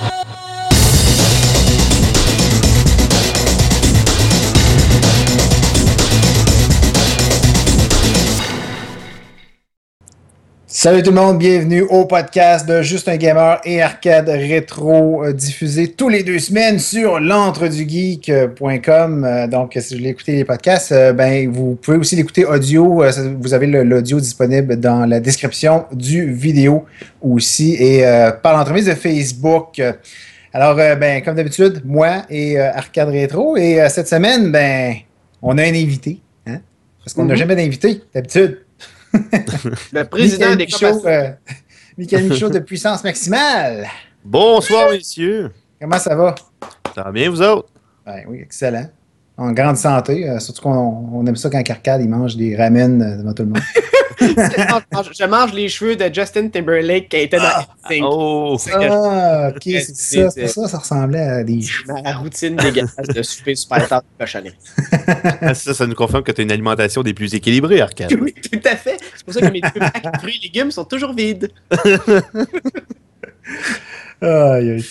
Oh! Salut tout le monde, bienvenue au podcast de Juste un Gamer et Arcade Rétro euh, diffusé tous les deux semaines sur l'entredugeek.com. Euh, donc, si vous voulez écouter les podcasts, euh, ben, vous pouvez aussi l'écouter audio. Vous avez l'audio disponible dans la description du vidéo aussi et par l'entremise de Facebook. Alors, ben, comme d'habitude, moi et Arcade Rétro. Et cette semaine, ben, on a un invité. Hein? Parce qu'on n'a mm-hmm. jamais d'invité, d'habitude. le président des shows. Euh, Michael Michaud de puissance maximale. Bonsoir, messieurs. Comment ça va? Ça va bien, vous autres? Ben, oui, excellent. En grande santé, euh, surtout qu'on aime ça quand Carcade il mange des ramen euh, devant tout le monde. je mange les cheveux de Justin Timberlake qui était dans ah, oh, ah, ok, c'est ça, c'est ça, ça ressemblait à des cheveux. Ma routine dégueulasse de souper super tard de. Ah, ça, ça nous confirme que tu as une alimentation des plus équilibrées, Arcade. Oui, tout à fait. C'est pour ça que mes fruits et légumes sont toujours vides. aïe, aïe.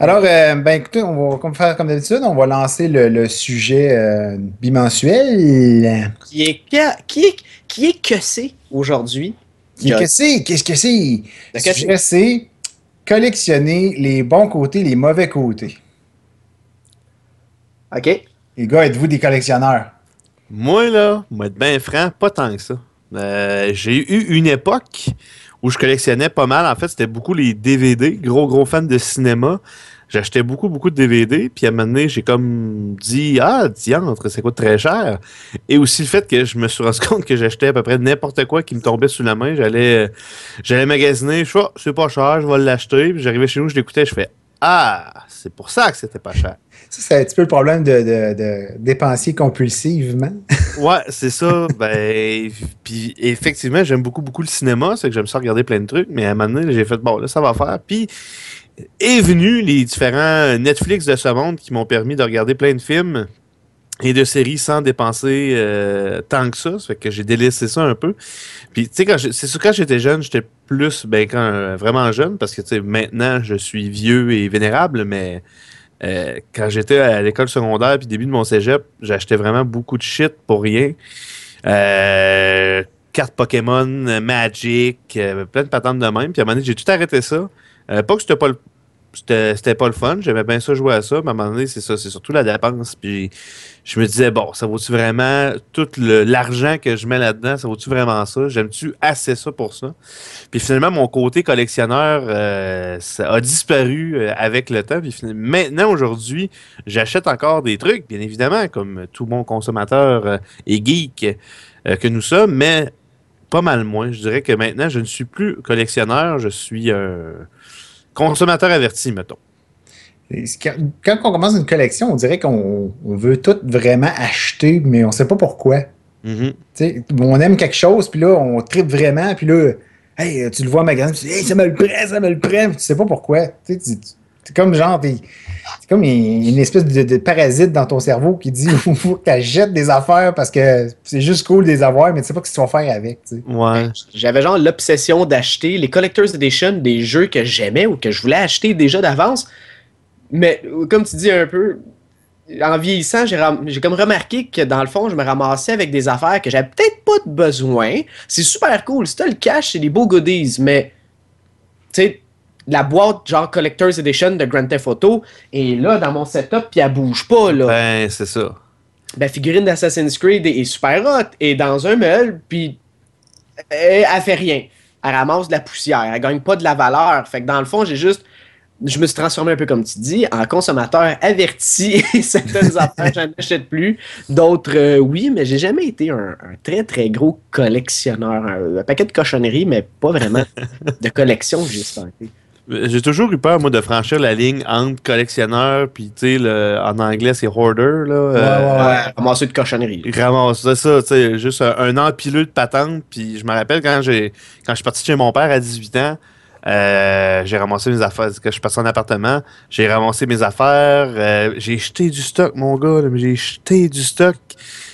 Alors, euh, ben écoutez, on va faire comme d'habitude, on va lancer le, sujet euh, bimensuel. Qui est, qui est, qui est que c'est aujourd'hui? Qui est que c'est? Qu'est-ce que c'est? Le sujet, c'est collectionner les bons côtés, les mauvais côtés. OK. Les gars, êtes-vous des collectionneurs? Moi, là, moi, être bien franc, pas tant que ça. Euh, j'ai eu une époque où je collectionnais pas mal. En fait, c'était beaucoup les DVD. Gros, gros fan de cinéma. J'achetais beaucoup, beaucoup de DVD. Puis à un moment donné, j'ai comme dit Ah, diantre, ça coûte très cher. Et aussi le fait que je me suis rendu compte que j'achetais à peu près n'importe quoi qui me tombait sous la main. J'allais j'allais magasiner. Je fais oh, c'est pas cher, je vais l'acheter. Puis j'arrivais chez nous, je l'écoutais, je fais Ah, c'est pour ça que c'était pas cher. Ça, c'est un petit peu le problème de, de, dépenser compulsivement. ouais, c'est ça. Ben, puis effectivement, j'aime beaucoup, beaucoup le cinéma. C'est que j'aime ça regarder plein de trucs. Mais à un moment donné, j'ai fait, bon, là, ça va faire. Puis est venu les différents Netflix de ce monde qui m'ont permis de regarder plein de films et de séries sans dépenser euh, tant que ça. Ça fait que j'ai délaissé ça un peu. Puis, tu sais, c'est sûr, quand j'étais jeune, j'étais plus, ben, quand euh, vraiment jeune, parce que, tu sais, maintenant, je suis vieux et vénérable, mais euh, quand j'étais à l'école secondaire puis début de mon cégep, j'achetais vraiment beaucoup de shit pour rien. Cartes Pokémon, Magic, plein de patentes de même. Puis à un moment donné, j'ai tout arrêté ça. Pas que c'était pas le c'était pas le fun. J'aimais bien ça jouer à ça, mais à un moment donné, c'est ça, c'est surtout la dépense. Puis je me disais, bon, ça vaut-tu vraiment tout l'argent que je mets là-dedans, ça vaut-tu vraiment ça? J'aime-tu assez ça pour ça? Puis finalement, mon côté collectionneur euh, ça a disparu euh, avec le temps. Puis maintenant, aujourd'hui, j'achète encore des trucs, bien évidemment, comme tout bon consommateur euh, et geek que nous sommes, mais pas mal moins. Je dirais que maintenant, je ne suis plus collectionneur, je suis un consommateur averti, mettons. Quand on commence une collection, on dirait qu'on veut tout vraiment acheter, mais on ne sait pas pourquoi. Mm-hmm. On aime quelque chose, puis là, on tripe vraiment, puis là, hey, tu le vois en magasin, tu dis, hey, ça me le prend, ça me le prend, puis tu sais pas pourquoi. C'est comme genre, c'est comme une espèce de, parasite dans ton cerveau qui dit qu'il faut que tu achètes des affaires parce que c'est juste cool de les avoir, mais tu sais pas ce que tu vas faire avec. Ouais. J'avais genre l'obsession d'acheter les Collector's Edition des jeux que j'aimais ou que je voulais acheter déjà d'avance. Mais comme tu dis un peu, en vieillissant, j'ai comme remarqué que dans le fond, je me ramassais avec des affaires que j'avais peut-être pas de besoin. C'est super cool. Si t'as le cash, c'est des beaux goodies, mais tu sais, la boîte genre Collector's Edition de Grand Theft Auto est là dans mon setup, puis elle bouge pas. Là. Ben, c'est ça. La figurine d'Assassin's Creed est super hot, et dans un meuble, puis elle, elle fait rien. Elle ramasse de la poussière, elle gagne pas de la valeur. Fait que dans le fond, j'ai juste je me suis transformé un peu comme tu dis en consommateur averti. Certaines affaires, j'en achète plus. D'autres, euh, oui, mais j'ai jamais été un, très, très gros collectionneur. Un, paquet de cochonneries, mais pas vraiment de collection, juste j'ai toujours eu peur, moi, de franchir la ligne entre collectionneur, puis, tu sais, en anglais, c'est hoarder, là. Ouais, ouais, ouais. Ramasser de cochonneries. Ramasser ça, tu sais, juste un, empileux de patentes. Puis, je me rappelle quand j'ai quand je suis parti chez mon père à 18 ans, euh, j'ai ramassé mes affaires. Quand je suis passé en appartement, j'ai ramassé mes affaires. Euh, j'ai jeté du stock, mon gars. J'ai jeté du stock.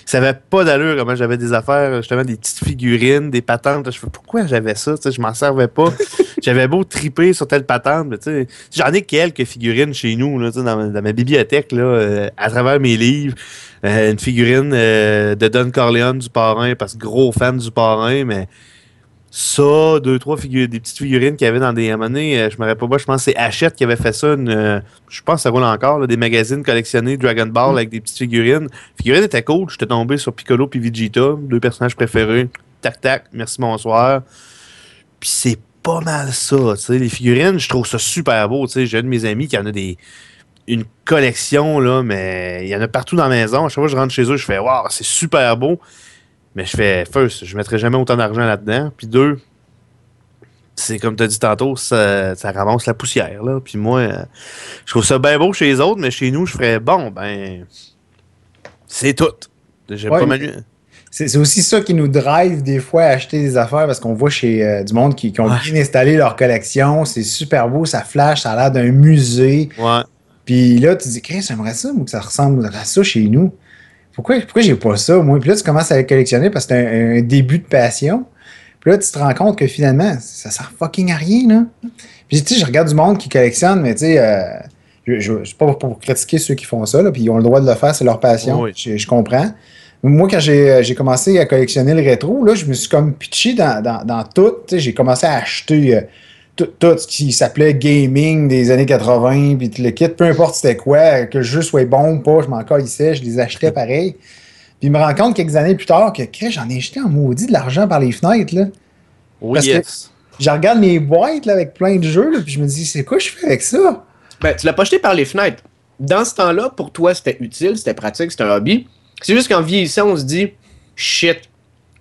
Ça avait pas d'allure comment j'avais des affaires, justement des petites figurines, des patentes. Je fais pourquoi j'avais ça, tu sais, je m'en servais pas. j'avais beau triper sur telle patente, mais tu sais, j'en ai quelques figurines chez nous, là, tu sais, dans, ma- dans ma bibliothèque, là, euh, à travers mes livres. Euh, une figurine euh, de Don Corleone du parrain, parce que gros fan du parrain, mais ça, deux, trois figurines, des petites figurines qu'il y avait dans des à un moment donné, euh, je me rappelle pas, je pense que c'est Hachette qui avait fait ça, une, euh, je pense que ça roule encore, là, des magazines collectionnés Dragon Ball avec des petites figurines. Les figurines étaient cool, j'étais tombé sur Piccolo puis Vegeta, deux personnages préférés. Tac tac, merci bonsoir. Puis c'est pas mal ça, tu sais, les figurines, je trouve ça super beau, tu sais, j'ai un de mes amis qui en a des une collection là, mais il y en a partout dans la maison. À chaque fois que je rentre chez eux, je fais waouh, c'est super beau. Mais je fais, first, je mettrai jamais autant d'argent là-dedans. Puis deux, c'est comme tu as dit tantôt, ça, ça ramasse la poussière. Là. Puis moi, euh, je trouve ça bien beau chez les autres, mais chez nous, je ferais bon, ben, c'est tout. Ouais, pas mais- ma C'est aussi ça qui nous drive des fois à acheter des affaires parce qu'on voit chez euh, du monde qui, qui ont Ouais. bien installé leur collection. C'est super beau, ça flash, ça a l'air d'un musée. Ouais. Puis là, tu dis, Chris, j'aimerais ça, moi, que ça ressemble à ça chez nous. Pourquoi, pourquoi j'ai pas ça, moi? Puis là, tu commences à le collectionner parce que c'est un, un début de passion. Puis là, tu te rends compte que finalement, ça sert fucking à rien, là. Puis tu sais, je regarde du monde qui collectionne, mais tu sais, euh, je, je, c'est pas pour critiquer ceux qui font ça, là, puis ils ont le droit de le faire, c'est leur passion. Oui. Je, je comprends. Moi, quand j'ai j'ai commencé à collectionner le rétro, là, je me suis comme pitché dans, dans, dans tout. Tu sais, J'ai commencé à acheter euh, tout, ce qui s'appelait gaming des années 80, puis le kit, peu importe c'était quoi, que le jeu soit bon ou pas, je m'en calissais, je les achetais pareil. Puis je me rends compte quelques années plus tard que j'en ai jeté en maudit de l'argent par les fenêtres. Là. Oui, Parce que- yes. Je regarde mes boîtes là, avec plein de jeux, là, puis je me dis, c'est quoi je fais avec ça? Ben, tu l'as pas jeté par les fenêtres. Dans ce temps-là, pour toi, c'était utile, c'était pratique, c'était un hobby. C'est juste qu'en vieillissant, on se dit, shit,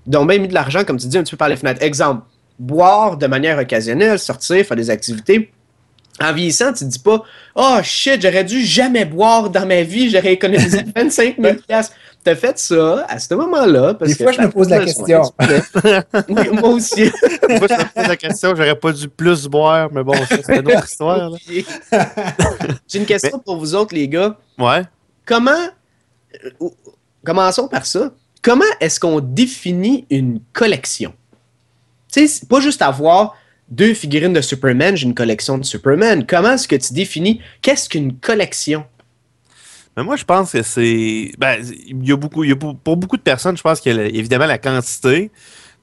donc bien mis de l'argent, comme tu dis, un petit peu par les fenêtres. Exemple, boire de manière occasionnelle, sortir, faire des activités. En vieillissant, tu te dis pas, oh shit, j'aurais dû jamais boire dans ma vie, j'aurais économisé 25 000 piastres. T'as fait ça à ce moment-là. Des fois, je me pose la question. moi aussi. Moi, je me pose la question, j'aurais pas dû plus boire, mais bon, c'est une autre histoire. J'ai une question pour vous autres, les gars. Ouais. comment. euh, Commençons par ça. Comment est-ce qu'on définit une collection? C'est pas juste avoir deux figurines de Superman, j'ai une collection de Superman. Comment est-ce que tu définis qu'est-ce qu'une collection? Mais moi, je pense que c'est. Ben, il y a beaucoup. y a pour, beaucoup de personnes, je pense qu'il y a évidemment la quantité.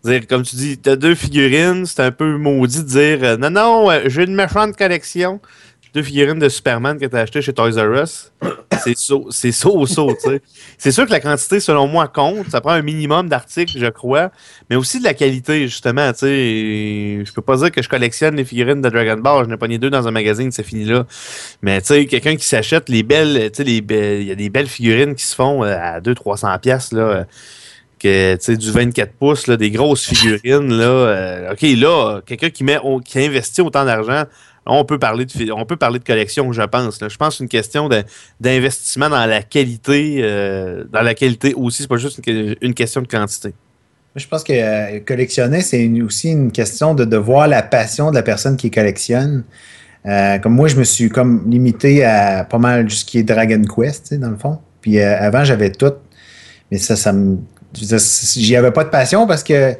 Dire, comme tu dis, tu as deux figurines, c'est un peu maudit de dire euh, non, non, euh, j'ai une méchante collection. Deux figurines de Superman que tu as acheté chez Toys R Us. C'est c'est so, so, tu sais. C'est sûr que la quantité, selon moi, compte. Ça prend un minimum d'articles, je crois. Mais aussi de la qualité, justement, tu sais. Je peux pas dire que je collectionne les figurines de Dragon Ball. Je n'ai pas ni deux dans un magazine, c'est fini là. Mais tu sais, quelqu'un qui s'achète les belles, tu sais, il y a des belles figurines qui se font euh, à 200-300 pièces là, euh, que du 24 pouces des grosses figurines là. euh, ok, là, quelqu'un qui met, qui investit autant d'argent, on peut parler de, on peut parler de collection, je pense. Je pense que c'est une question d'investissement dans la qualité, euh, dans la qualité aussi. C'est pas juste une, que- une question de quantité. Je pense que euh, collectionner, c'est aussi une question de, voir la passion de la personne qui collectionne. Euh, comme moi, je me suis comme limité à pas mal ce qui est Dragon Quest, dans le fond. Puis euh, avant, j'avais tout. Mais ça, ça me. J'y avais pas de passion parce que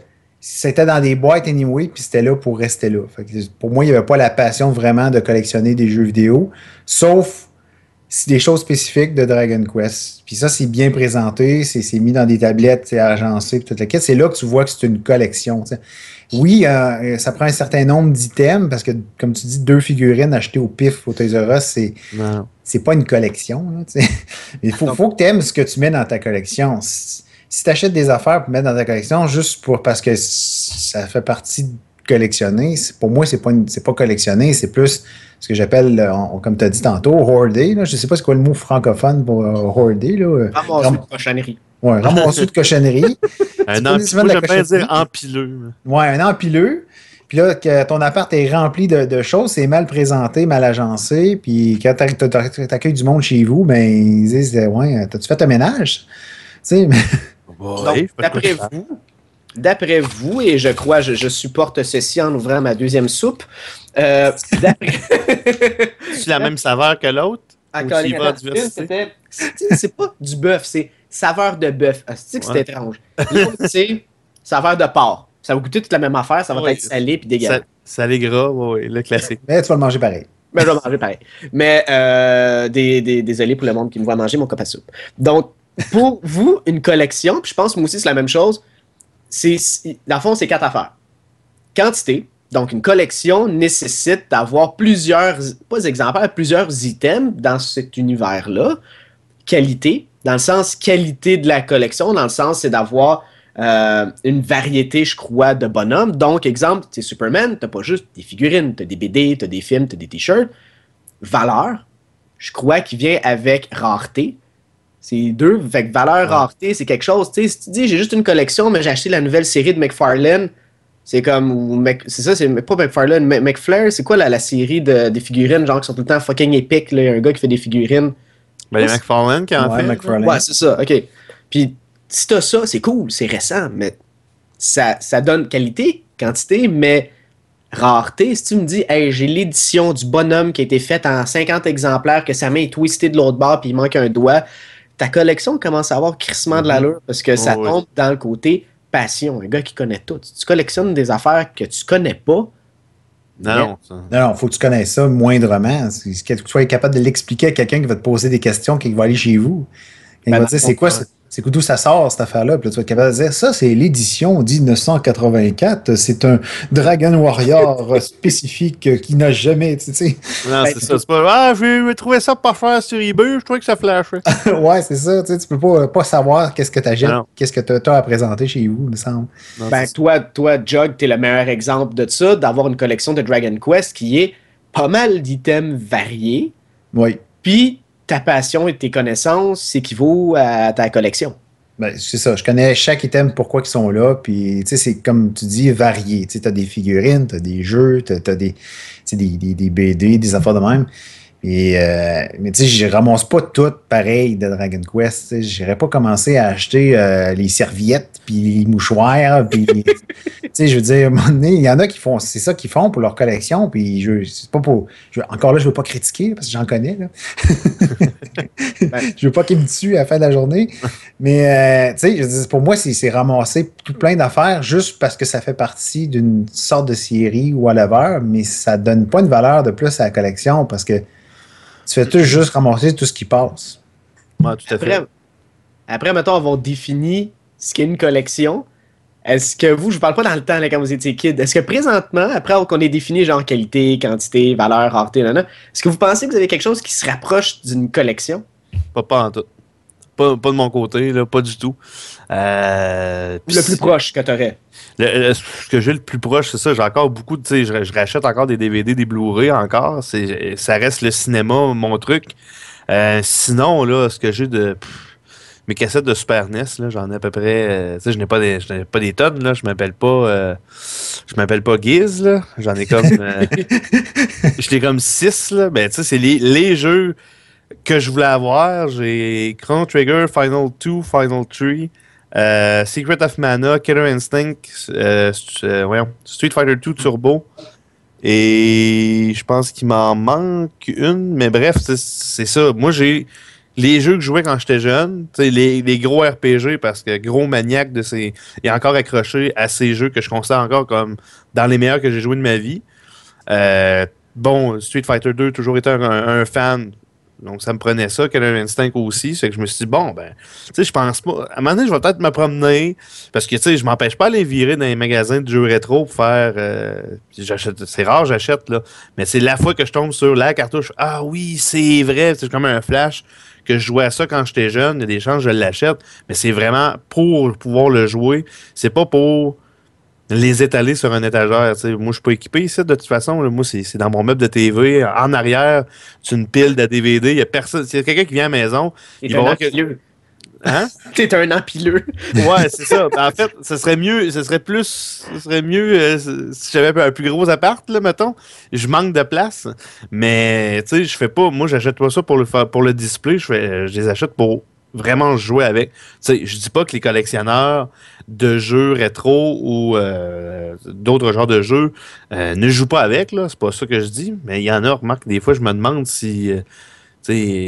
c'était dans des boîtes anyway, puis c'était là pour rester là. Fait que pour moi, il n'y avait pas la passion vraiment de collectionner des jeux vidéo, sauf si des choses spécifiques de Dragon Quest. Puis ça, c'est bien présenté, c'est mis dans des tablettes, c'est agencé, puis toute la quête. C'est là que tu vois que c'est une collection. Oui, euh, ça prend un certain nombre d'items parce que, comme tu dis, deux figurines achetées au pif au Toys R Us, c'est c'est pas une collection. là. Il faut, faut que tu aimes ce que tu mets dans ta collection. Si, tu achètes des affaires pour mettre dans ta collection juste pour parce que ça fait partie de collectionner, pour moi, c'est pas, une- pas collectionner, c'est plus ce que j'appelle, euh, comme tu as dit tantôt, hoarder. Là. Je sais pas c'est quoi le mot francophone pour euh, hoarder. Là. Euh, Ramasser Ram- une cochonnerie. Ramasser de cochonnerie. Un pas empi- nécessairement moi, de la j'aime bien cochonnerie. dire empileux. Ouais, un empileux. Puis là, que ton appart est rempli de, de choses, c'est mal présenté, mal agencé. Puis quand tu accueilles du monde chez vous, ben ils disent Ouais, t'as-tu fait un ménage? Tu sais, mais- Donc, Ouais, d'après vous, d'après vous, et je crois, je, je supporte ceci en ouvrant ma deuxième soupe, euh, d'après... C'est la même saveur que l'autre? à c'était- c'est pas du bœuf, c'est saveur de bœuf. Ah, c'est que c'est Ouais. étrange? L'autre, c'est saveur de porc. Ça va goûter toute la même affaire, ça va Ouais. être salé puis dégueulasse. Salé gras, ouais, le classique. Mais tu vas le manger pareil. Mais je vais manger pareil. Mais euh, des, des- désolé pour le monde qui me voit manger mon copa soupe. Donc, pour vous, une collection, puis je pense moi aussi c'est la même chose, c'est, c'est- dans le fond, c'est quatre affaires. Quantité. Donc, une collection nécessite d'avoir plusieurs, pas exemplaires, plusieurs items dans cet univers-là. Qualité, dans le sens qualité de la collection, dans le sens c'est d'avoir euh, une variété, je crois, de bonhommes. Donc, exemple, tu Superman, t'as pas juste des figurines, t'as des BD, t'as des films, t'as des t-shirts. Valeur, je crois qu'il vient avec rareté. C'est deux. Fait que valeur, Ouais. rareté, c'est quelque chose. Tu sais, si tu dis j'ai juste une collection, mais j'ai acheté la nouvelle série de McFarlane, c'est comme. C'est ça, c'est pas McFarlane, Mc- McFlair, c'est quoi la, la série de, des figurines, genre qui sont tout le temps fucking épiques, là, un gars qui fait des figurines. Ben, les McFarlane qui en Ouais, fait. McFarlane. Ouais, c'est ça, ok. Puis si t'as ça, c'est cool, c'est récent, mais ça, ça donne qualité, quantité, mais rareté. Si tu me dis, hey, j'ai l'édition du bonhomme qui a été faite en 50 exemplaires, que sa main est twistée de l'autre bord, puis il manque un doigt, ta collection commence à avoir crissement de l'allure parce que ça Oh, tombe dans le côté passion. Un gars qui connaît tout. Si tu collectionnes des affaires que tu connais pas, Non, non. ça- Non, non, faut que tu connaisses ça moindrement. Que tu sois capable de l'expliquer à quelqu'un qui va te poser des questions, qui va aller chez vous. Il Ben, va te dire, c'est quoi, cas. C'est d'où ça sort, cette affaire-là? Puis là, tu vas être capable de dire, ça, c'est l'édition 1984. C'est un Dragon Warrior spécifique qui n'a jamais, tu sais. Non, Ben, c'est ça. C'est pas. Ah, j'ai trouvé ça pas cher sur eBay, je trouvais que ça flashait. ouais, c'est ça. Tu sais, tu peux pas, pas savoir qu'est-ce que tu qu'est-ce que tu as à présenter chez vous, il me semble. Non, Ben, toi, toi, Jug, t'es le meilleur exemple de ça, d'avoir une collection de Dragon Quest qui est pas mal d'items variés, Oui. puis ta passion et tes connaissances s'équivaut à ta collection. Ben, c'est ça. Je connais chaque item, pourquoi ils sont là. Puis, tu sais, c'est comme tu dis, varié. Tu as des figurines, tu as des jeux, tu as, des, des, des, des BD, des affaires de même. Et, euh, mais tu sais, je ramasse pas tout pareil de Dragon Quest. J'irais pas commencer à acheter euh, les serviettes, puis les mouchoirs, puis... tu sais, je veux dire, à un moment donné, il y en a qui font... C'est ça qu'ils font pour leur collection, puis je... C'est pas pour... je- encore là, je veux pas critiquer, parce que j'en connais, là. je veux pas qu'ils me tuent à la fin de la journée. Mais, euh, tu sais, pour moi, c'est c'est ramasser tout plein d'affaires juste parce que ça fait partie d'une sorte de série ou whatever, mais ça donne pas une valeur de plus à la collection parce que tu fais tout juste ramasser tout ce qui passe. Ouais, tout à fait. Après, après mettons, avoir défini ce qu'est une collection, est-ce que vous, je vous parle pas dans le temps là, quand vous étiez kid, est-ce que présentement, après qu'on ait défini genre qualité, quantité, valeur, rareté, nanana, est-ce que vous pensez que vous avez quelque chose qui se rapproche d'une collection? Pas, pas en tout. Pas, pas de mon côté, là, pas du tout. Euh, le plus proche que t'aurais? Le- le- ce que j'ai le plus proche, c'est ça. J'ai encore beaucoup de. Tu je, je rachète encore des DVD, des Blu-ray encore. Ça reste le cinéma, mon truc. Euh, sinon, là, ce que j'ai de. pff, mes cassettes de Super NES, j'en ai à peu près. euh, tu sais, je n'ai pas des, pas des tonnes, là. Je m'appelle pas. je m'appelle pas Giz, là. J'en ai comme. euh, J'étais comme 6, là. Ben, tu sais, c'est les, les jeux que je voulais avoir. J'ai Chrono Trigger, Final 2, Final 3. Euh, Secret of Mana, Killer Instinct, euh, euh, Street Fighter 2 Turbo. Et je pense qu'il m'en manque une, mais bref, c'est- ça. Moi, j'ai les jeux que je jouais quand j'étais jeune, les, les gros RPG, parce que gros maniaque de ces. Et encore accroché à ces jeux que je considère encore comme dans les meilleurs que j'ai joué de ma vie. Bon, Street Fighter 2, toujours été un fan. Donc, ça me prenait ça, Killer Instinct aussi. C'est que je me suis dit, bon, ben, tu sais, je pense pas. À un moment donné, je vais peut-être me promener. Parce que, tu sais, je m'empêche pas d'aller virer dans les magasins de jeux rétro pour faire. euh. C'est rare, j'achète, là. Mais c'est la fois que je tombe sur la cartouche. Ah oui, c'est vrai. C'est comme un flash que je jouais à ça quand j'étais jeune. Il y a des chances que je l'achète. Mais c'est vraiment pour pouvoir le jouer. C'est pas pour les étaler sur un étagère. Moi, je suis pas équipé ici, de toute façon. là. Moi, c'est dans mon meuble de TV. En arrière, c'est une pile de DVD. Il y a personne. S'il y a quelqu'un qui vient à la maison, Il va un voir que- hein? T'es un empileux. Ouais, c'est ça. Ben, en fait, ce serait mieux, ce serait plus, ce serait mieux euh, si j'avais un plus gros appart, là, mettons. Je manque de place. Mais, tu sais, je fais pas, moi, j'achète pas ça pour le, faire- pour le display. Je, fais, je les achète pour vraiment jouer avec. Sais, je dis pas que les collectionneurs de jeux rétro ou euh, d'autres genres de jeux euh, ne jouent pas avec, là. C'est pas ça que je dis. Mais il y en a, remarque, des fois, je me demande si, euh,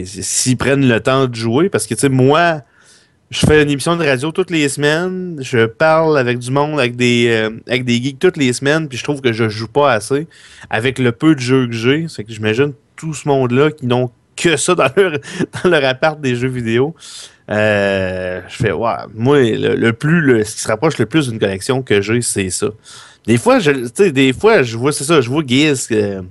s'ils prennent le temps de jouer. Parce que, moi, je fais une émission de radio toutes les semaines. Je parle avec du monde, avec des, avec des geeks toutes les semaines. Puis je trouve que je joue pas assez. Avec le peu de jeux que j'ai, c'est que j'imagine tout ce monde-là qui n'ont que ça dans leur, dans leur appart des jeux vidéo. Euh, je fais, ouais, moi, le, plus, le, ce qui se rapproche le plus d'une collection que j'ai, c'est ça. Des fois, je, des fois, je vois, c'est ça, je vois Giz, euh,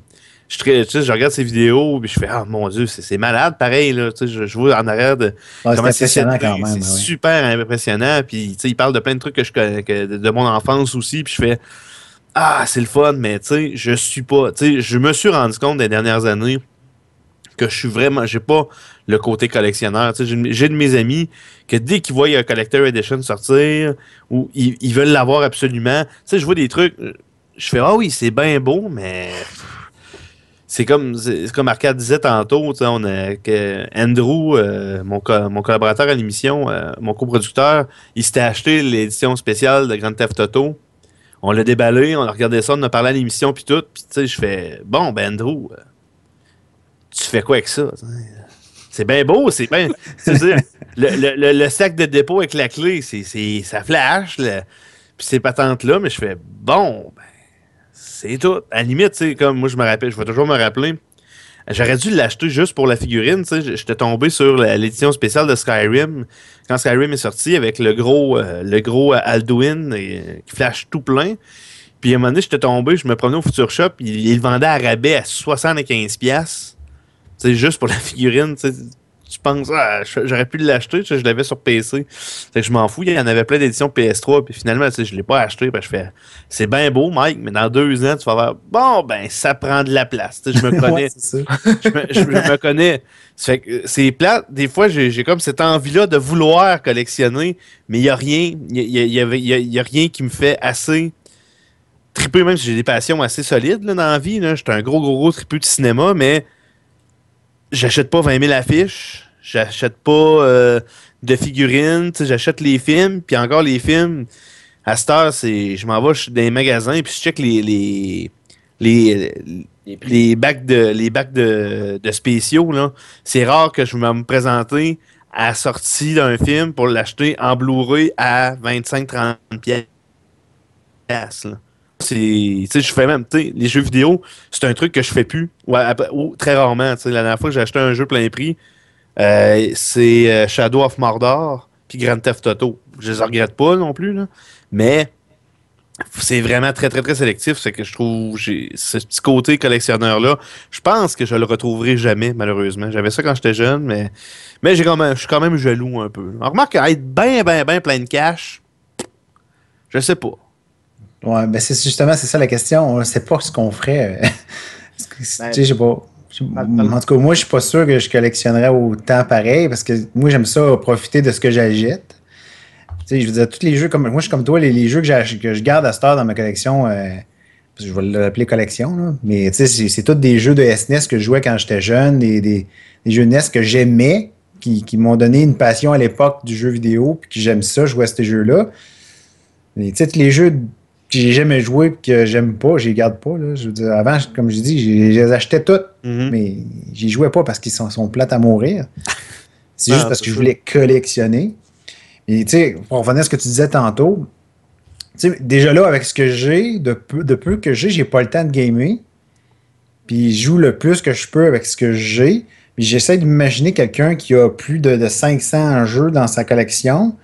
je, je regarde ses vidéos, puis je fais, ah mon Dieu, c'est malade, pareil, là, je, je vois en arrière de comment c'est C'est super impressionnant, puis il parle de plein de trucs que je connais, de, mon enfance aussi, puis je fais, ah, c'est le fun, mais tu sais, je suis pas, tu sais, je me suis rendu compte des dernières années que je suis vraiment, j'ai pas le côté collectionneur. J'ai de mes amis que dès qu'ils voient un Collector Edition sortir, ou ils, veulent l'avoir absolument, je vois des trucs, je fais, ah oui, c'est bien beau, mais c'est comme, comme Arcade disait tantôt, on a que Andrew, euh, mon, mon, collaborateur à l'émission, euh, mon coproducteur, il s'était acheté l'édition spéciale de Grand Theft Auto. On l'a déballé, on a regardé ça, on a parlé à l'émission, puis tout. Puis, tu sais, je fais, bon, ben, Andrew, euh, tu fais quoi avec ça? C'est bien beau, c'est bien. le, le, le, sac de dépôt avec la clé, ça flash, puis ces patentes-là, mais je fais, bon, ben, c'est tout. À la limite, comme moi, je me rappelle, je vais toujours me rappeler. J'aurais dû l'acheter juste pour la figurine. J'étais tombé sur l'édition spéciale de Skyrim quand Skyrim est sorti avec le gros, euh, le gros Alduin euh, qui flash tout plein. Puis à un moment donné, j'étais tombé, je me promenais au Future Shop, il, il vendait à rabais à 75$. C'est juste pour la figurine. tu penses, ah, j'aurais pu l'acheter, je l'avais sur PC. Fait que je m'en fous, il y en avait plein d'éditions PS3, puis finalement, je ne l'ai pas acheté. je fais, c'est bien beau, Mike, mais dans deux ans, tu vas voir, bon, ben, ça prend de la place. je me connais. je, me, connais. c'est plate. Des fois, j'ai comme cette envie-là de vouloir collectionner, mais il n'y a rien. Il y a, rien qui me fait assez triper, même si j'ai des passions assez solides dans la vie. J'étais un gros, gros, gros triple de cinéma, mais j'achète pas 20 000 affiches, j'achète pas euh, de figurines, j'achète les films, puis encore les films, à cette heure, c'est, je m'en vais dans les magasins, puis je check les, les, les, les, bacs de, les bacs de, de spéciaux. Là. C'est rare que je vais me présenter à la sortie d'un film pour l'acheter en Blu-ray à 25-30 pièces c'est je fais même les jeux vidéo c'est un truc que je fais plus. Ou, très rarement la dernière fois que j'ai acheté un jeu plein prix euh, c'est euh, Shadow of Mordor puis Grand Theft Auto. Je les regrette pas non plus là, mais c'est vraiment très très très sélectif. C'est que je trouve j'ai ce petit côté collectionneur là je pense que je le retrouverai jamais malheureusement. J'avais ça quand j'étais jeune mais mais j'ai quand même je suis quand même jaloux un peu. On remarque être bien bien bien plein de cash je sais pas Ouais, ben c'est justement c'est ça la question. On ne sait pas ce qu'on ferait. ben, je sais pas. En tout cas, moi, je suis pas sûr que je collectionnerais autant pareil parce que moi, j'aime ça profiter de ce que j'achète. je veux dire, tous les jeux, comme moi, je suis comme toi, les, jeux que, que, je garde à cette heure dans ma collection, euh, je vais l'appeler collection, là, mais c'est tous des jeux de SNES e que je jouais quand j'étais jeune, des, des, jeux NES que j'aimais, qui, qui m'ont donné une passion à l'époque du jeu vidéo, puis que j'aime ça, jouer à ces jeux-là. Mais tu sais, les jeux j'ai jamais joué et que j'aime pas, je les garde pas. Là. Je veux dire, avant, comme je dis, je les achetais toutes, mm-hmm. mais j'y jouais pas parce qu'ils sont, sont plates à mourir. C'est juste parce que je voulais collectionner. Et tu sais, pour revenir à ce que tu disais tantôt, déjà là, avec ce que j'ai, de peu, de peu que j'ai, j'ai pas le temps de gamer. Puis je joue le plus que je peux avec ce que j'ai. Puis j'essaie d'imaginer quelqu'un qui a plus de, de 500 jeux dans sa collection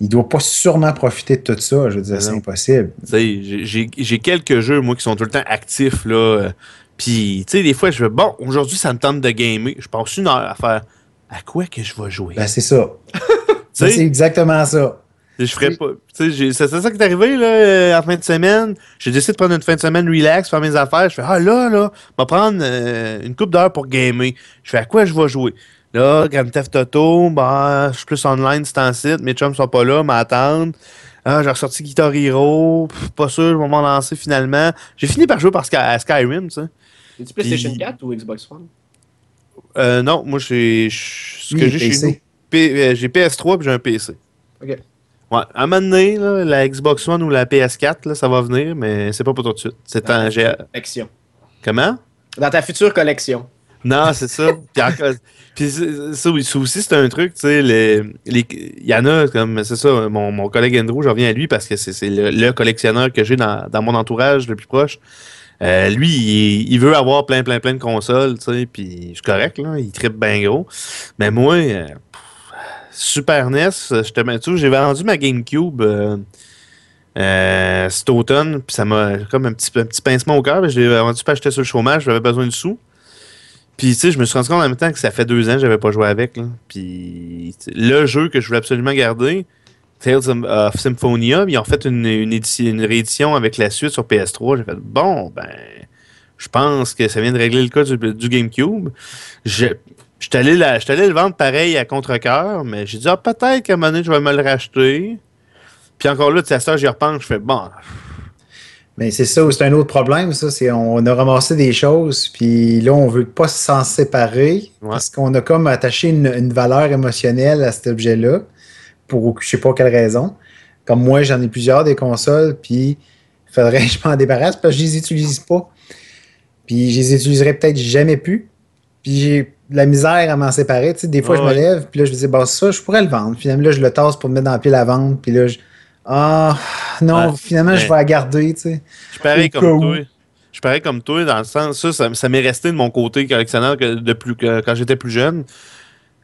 il doit pas sûrement profiter de tout ça. Je veux dire, c'est impossible. J'ai quelques jeux, moi, qui sont tout le temps actifs, là. Euh, puis, tu sais, des fois, je veux, bon, aujourd'hui, ça me tente de gamer. Je passe une heure à faire à quoi que je vais jouer? Ben, c'est ça. c'est exactement ça. Je ferais pas. C'est ça qui est arrivé là, euh, en fin de semaine. J'ai décidé de prendre une fin de semaine relax, faire mes affaires. Je fais Ah là, là, je vais prendre euh, une coupe d'heure pour gamer. Je fais à quoi je vais jouer? Là, Grand Theft Auto, bah, je suis plus online, c'est en site. Mes chums sont pas là, m'attendent. Ah, j'ai ressorti Guitar Hero. pas sûr, je vais m'en lancer finalement. J'ai fini par jouer par à Skyrim, tu sais. tu PlayStation 4 ou Xbox One? Euh, non, moi, j'ai. Ce que j'ai chez nous. Euh, j'ai PS3 puis j'ai un PC. OK. Ouais, à un moment donné, là, la Xbox One ou la PS4, là, ça va venir, mais c'est pas pour tout de suite. C'est en collection. Comment? Dans ta future collection. Non, c'est ça. Puis, encore- puis c'est- ça, aussi, c'est un truc, tu sais, les- les- il y en a, comme, c'est ça, mon, mon collègue Andrew, je reviens à lui parce que c'est le, le collectionneur que j'ai dans, dans mon entourage le plus proche. Euh, lui, il, il veut avoir plein, plein, plein de consoles, tu sais, puis c'est correct, là, il tripe bien gros. Mais moi, euh, Super NES, je te mets tout, j'ai vendu ma GameCube euh, cet automne, puis ça m'a comme un petit, un petit pincement au cœur, je l'ai vendu pas acheter sur le chômage, j'avais besoin de sous. Puis, tu sais, je me suis rendu compte en même temps que ça fait deux ans que j'avais pas joué avec. Puis, le jeu que je voulais absolument garder, Tales of Symphonia, ils ont fait une, une, édition- une réédition avec la suite sur PS3. J'ai fait, bon, ben, je pense que ça vient de régler le cas du, GameCube. Je, je allé le vendre pareil à contre-coeur, mais j'ai dit, ah, peut-être qu'à un moment donné, je vais me le racheter. Puis encore là, tu sais, à ça, j'y repense, je fais, bon, Mais c'est ça, c'est un autre problème, ça. C'est on a ramassé des choses, puis là, on veut pas s'en séparer Ouais. parce qu'on a comme attaché une, une valeur émotionnelle à cet objet-là pour je sais pas quelle raison. Comme moi, j'en ai plusieurs des consoles, puis il faudrait que je m'en débarrasse parce que je les utilise pas. Puis je les utiliserai peut-être jamais plus. Puis j'ai la misère à m'en séparer. Tu sais, des fois, je me lève, puis là, je me dis, bah, ça, je pourrais le vendre. Finalement, là, je le tasse pour me mettre dans la pile à vendre, puis là, je. Ah, non, Ouais. finalement, je vais la garder, tu sais. Je suis pareil Au cas comme où. toi. Je pareil comme toi dans le sens, ça, ça, ça m'est resté de mon côté collectionneur que de plus, que quand j'étais plus jeune.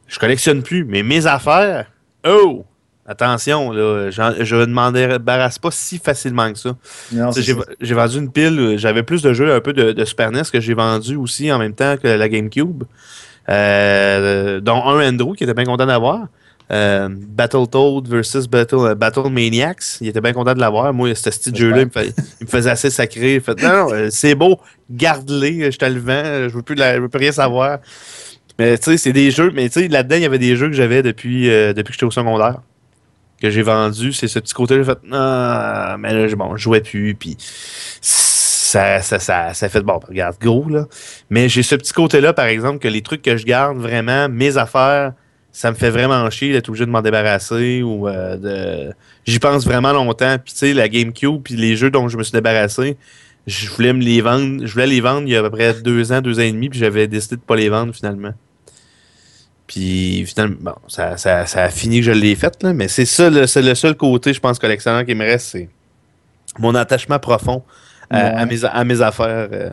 Je collectionne plus, mais mes affaires, oh! Attention, là, je ne m'en débarrasse pas si facilement que ça. J'ai vendu une pile, j'avais plus de jeux un peu de, de Super NES que j'ai vendu aussi en même temps que la GameCube. Euh, dont un Andrew qui était bien content d'avoir. Euh, Battletoad versus Battle, euh, Battle Maniacs. Il était bien content de l'avoir. Moi, ce petit jeu-là, il, me il me faisait assez sacré. Il fait, non, non, euh, c'est beau, garde-les, je te le vends, je veux plus, la- je veux plus rien savoir. Mais tu sais, c'est des jeux, mais tu sais, là-dedans, il y avait des jeux que j'avais depuis, euh, depuis que j'étais au secondaire. Que j'ai vendu, c'est ce petit côté-là. J'ai fait, non, mais là, bon, je jouais plus, puis ça, ça, ça, ça fait, bon, regarde, gros, là. Mais j'ai ce petit côté-là, par exemple, que les trucs que je garde vraiment, mes affaires, ça me fait vraiment chier d'être obligé de m'en débarrasser ou euh, de. J'y pense vraiment longtemps. Puis tu sais, la GameCube puis les jeux dont je me suis débarrassé, je voulais me les vendre. Je voulais les vendre il y a à peu près deux ans, deux ans et demi, puis j'avais décidé de pas les vendre finalement. Puis finalement, bon, ça, ça, ça a fini que je l'ai fait, là, mais c'est ça, le- c'est le seul côté, je pense, collectionneur qui me reste, c'est mon attachement profond à, à mes, à mes affaires. euh.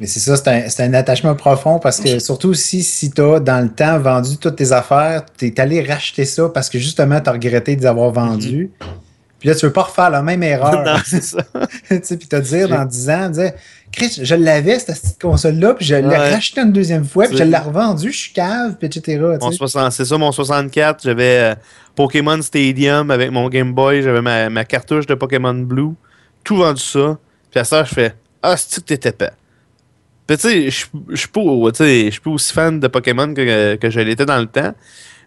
Mais c'est ça, c'est un, c'est un attachement profond parce que surtout si, si tu as dans le temps vendu toutes tes affaires, tu es allé racheter ça parce que justement tu as regretté de les avoir vendus. Puis là, tu veux pas refaire la même erreur. non, c'est ça. tu sais, puis te dire dans 10 ans, dire Chris, je l'avais, cette petite console-là, puis je l'ai Ouais. racheté une deuxième fois, puis je l'ai revendue, je suis cave, puis etc. tu Mon sais. 60 c'est ça, mon 64. J'avais euh, Pokémon Stadium avec mon Game Boy. J'avais ma, ma cartouche de Pokémon Blue. Tout vendu ça. Puis à ça, je fais Ah, c'est que t'étais pas. Tu sais, je suis pas, aussi fan de Pokémon que, que je l'étais dans le temps.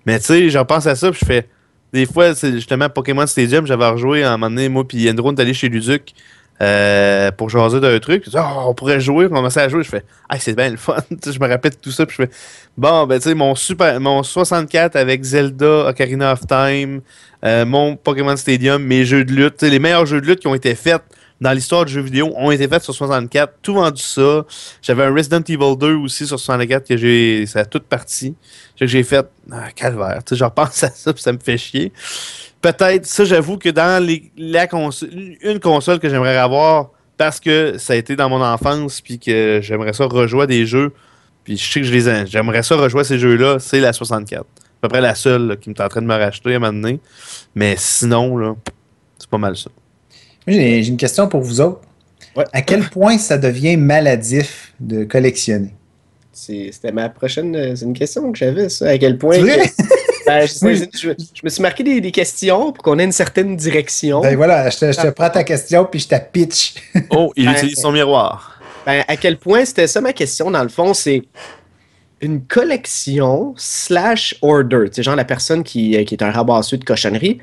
Mais tu sais, j'en pense à ça, je fais. Des fois, c'est justement Pokémon Stadium, j'avais rejoué à un moment donné, moi, puis Andrew, on est allé chez Luduc euh, pour jaser d'un truc. Ah, on pourrait jouer, on commençait à jouer. Je fais, ah, c'est bien le fun. Je me rappelle de tout ça, puis je fais, Bon, ben, tu sais, mon, super, mon 64 avec Zelda, Ocarina of Time, euh, mon Pokémon Stadium, mes jeux de lutte, les meilleurs jeux de lutte qui ont été faits dans l'histoire du jeu vidéo ont été faits sur 64. Tout vendu ça. J'avais un Resident Evil 2 aussi sur 64 que j'ai. Ça a toute partie. Que j'ai fait. Ah, calvaire. Tu sais, je repense à ça, puis ça me fait chier. Peut-être, ça, j'avoue que dans la console, une console que j'aimerais avoir parce que ça a été dans mon enfance, puis que j'aimerais ça rejouer des jeux puis je sais que je les ai- j'aimerais ça rejouer ces jeux-là, c'est la 64. À peu près la seule qui me en train de me racheter à un moment donné. Mais sinon, là, c'est pas mal ça. J'ai une question pour vous autres. Ouais. À quel point ça devient maladif de collectionner? C'est- C'était ma prochaine. euh, C'est une question que j'avais, ça. À quel point. C'est vrai? que- Ben, je, Oui. je- je- je me suis marqué des, des questions pour qu'on ait une certaine direction. Ben voilà, je te, je te prends ta question puis je te pitch. Oh, il Ben, utilise son miroir. Ben, à quel point c'était ça ma question, dans le fond, c'est une collection slash order. Tu sais, genre la personne qui, euh, qui est un rabasseux de cochonnerie.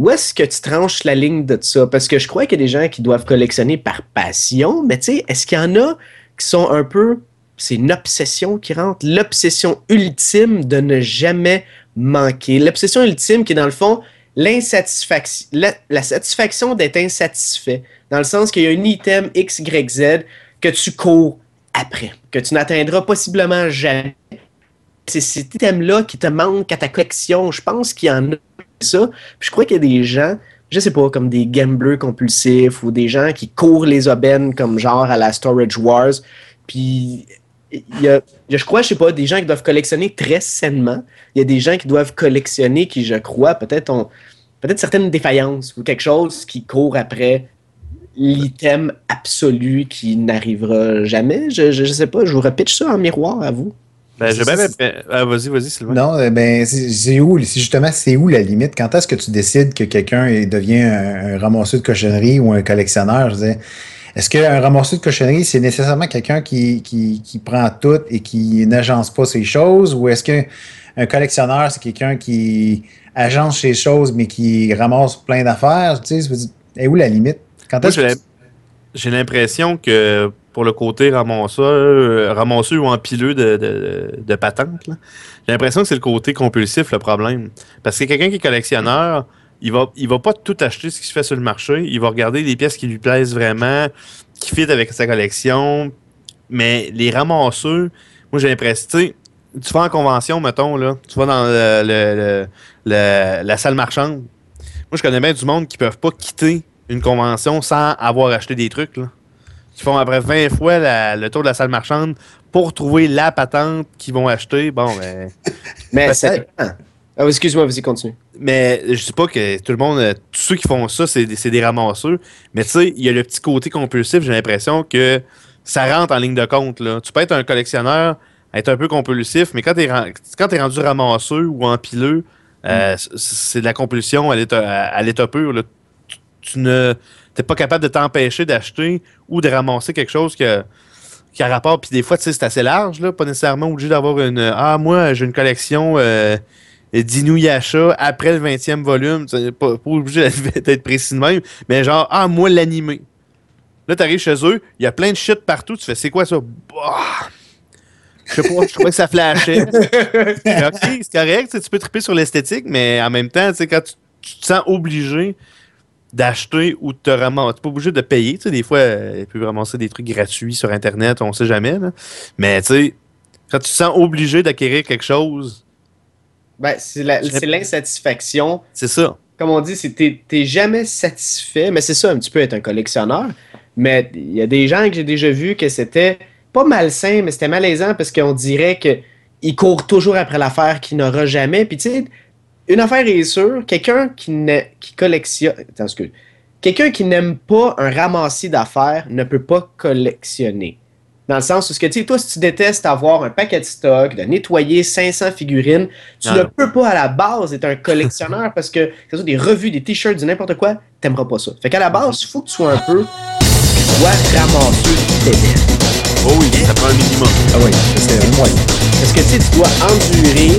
Où est-ce que tu tranches la ligne de ça? Parce que je crois qu'il y a des gens qui doivent collectionner par passion, mais tu sais, est-ce qu'il y en a qui sont un peu. C'est une obsession qui rentre? L'obsession ultime de ne jamais manquer. L'obsession ultime qui est dans le fond l'insatisfaction, la, la satisfaction d'être insatisfait. Dans le sens qu'il y a un item X, Y, Z que tu cours après, que tu n'atteindras possiblement jamais. C'est ces items-là qui te manquent à ta collection. Je pense qu'il y en a ça. je crois qu'il y a des gens, je sais pas, comme des gamblers compulsifs ou des gens qui courent les aubaines comme genre à la Storage Wars. Puis il y a, je crois, je sais pas, des gens qui doivent collectionner très sainement. Il y a des gens qui doivent collectionner qui, je crois, peut-être ont peut-être certaines défaillances ou quelque chose qui court après l'item absolu qui n'arrivera jamais. Je, je, sais pas, je vous repitche ça en miroir à vous. Ben, j'ai bien ah, vas-y, vas-y, Sylvain. Non, eh ben, c'est où, justement, c'est où la limite? Quand est-ce que tu décides que quelqu'un devient un, ramasseur de cochonnerie ou un collectionneur? Je est-ce qu'un ramasseur de cochonnerie, c'est nécessairement quelqu'un qui, qui, qui, prend tout et qui n'agence pas ses choses? Ou est-ce qu'un collectionneur, c'est quelqu'un qui agence ses choses mais qui ramasse plein d'affaires? Tu sais, où la limite? Quand j'ai l'impression que pour le côté ramasseur, ou empileux de, de, de patentes, j'ai l'impression que c'est le côté compulsif le problème. Parce que quelqu'un qui est collectionneur, il va, il va pas tout acheter ce qui se fait sur le marché. Il va regarder les pièces qui lui plaisent vraiment, qui fit avec sa collection. Mais les ramasseurs, moi j'ai l'impression, tu vas en convention, mettons, là, tu vas dans le, la salle marchande. Moi, je connais bien du monde qui peuvent pas quitter une convention sans avoir acheté des trucs. Là. Qui font après 20 fois le tour de la salle marchande pour trouver la patente qu'ils vont acheter. Bon, ben. Mais c'est. Ah, excuse-moi, vas-y, continue. Mais je sais pas que tout le monde, euh, tous ceux qui font ça, c'est des ramasseurs. Mais tu sais, il y a le petit côté compulsif, j'ai l'impression que ça rentre en ligne de compte. Là. Tu peux être un collectionneur, être un peu compulsif, mais quand tu es, es, rendu ramasseur ou empileux, euh, mm. c'est de la compulsion à l'état pur. Là tu ne t'es pas capable de t'empêcher d'acheter ou de ramasser quelque chose que, qui a rapport. Puis des fois, tu sais, c'est assez large, là, pas nécessairement obligé d'avoir une. Ah, moi, j'ai une collection euh, d'Inuyasha après le 20e volume. Pas, pas obligé d'être précis de même, mais genre, ah, moi, l'animé. Là, tu arrives chez eux, il y a plein de shit partout. Tu fais, c'est quoi ça? Bah! Je sais pas, je trouvais que ça flashait. ok, c'est correct, tu peux triper sur l'esthétique, mais en même temps, quand tu, tu te sens obligé d'acheter ou de te ramasser. Tu pas obligé de payer. Tu sais, des fois, euh, il peut ramasser des trucs gratuits sur Internet, on sait jamais. Mais tu sais, quand tu te sens obligé d'acquérir quelque chose. Ben, c'est l'insatisfaction. C'est ça. Comme on dit, c'est t'es jamais satisfait. Mais c'est ça, un petit peu être un collectionneur. Mais il y a des gens que j'ai déjà vus que c'était pas malsain, mais c'était malaisant parce qu'on dirait qu'ils courent toujours après l'affaire qui n'aura jamais. Puis tu sais, une affaire est sûre, quelqu'un qui, ne, qui collectionne. Attends, Quelqu'un qui n'aime pas un ramassis d'affaires ne peut pas collectionner. Dans le sens où, ce que, tu sais, toi, si tu détestes avoir un paquet de stock, de nettoyer 500 figurines, tu ne peux pas à la base être un collectionneur parce que, que ce soit des revues, des t-shirts, du n'importe quoi, t'aimeras pas ça. Fait qu'à la base, il faut que tu sois un peu, tu dois ramasser tes Oh oui, ça prend un minimum. Ah oui, c'est un moyen. Parce que, tu sais, tu dois endurer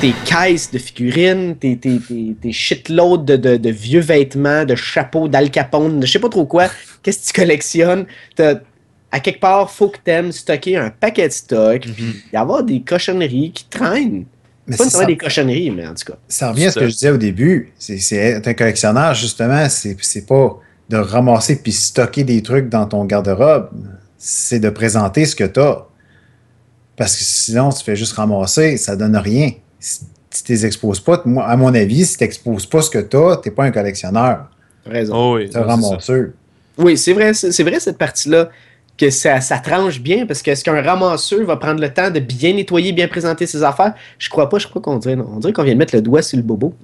tes caisses de figurines, tes, tes, tes, shitloads de, de, de, vieux vêtements, de chapeaux, d'Al Capone, de je sais pas trop quoi. Qu'est-ce que tu collectionnes? à quelque part, faut que tu aimes stocker un paquet de stock, mm y avoir des cochonneries qui traînent. Mais pas ça, des cochonneries, mais en tout cas. Ça revient à ce que je disais au début. C'est être un collectionneur, justement, c'est pas de ramasser puis stocker des trucs dans ton garde-robe. C'est de présenter ce que tu as. Parce que sinon, tu fais juste ramasser, ça donne rien si tu t'exposes pas, moi, à mon avis, si tu n'exposes pas ce que tu as, tu n'es pas un collectionneur. Raison. Oh oui, ramasseur. Oui, c'est vrai, c'est vrai cette partie-là que ça, ça, tranche bien parce que est-ce qu'un ramasseur va prendre le temps de bien nettoyer, bien présenter ses affaires? Je crois pas, je crois qu'on dirait, on dirait qu'on vient de mettre le doigt sur le bobo.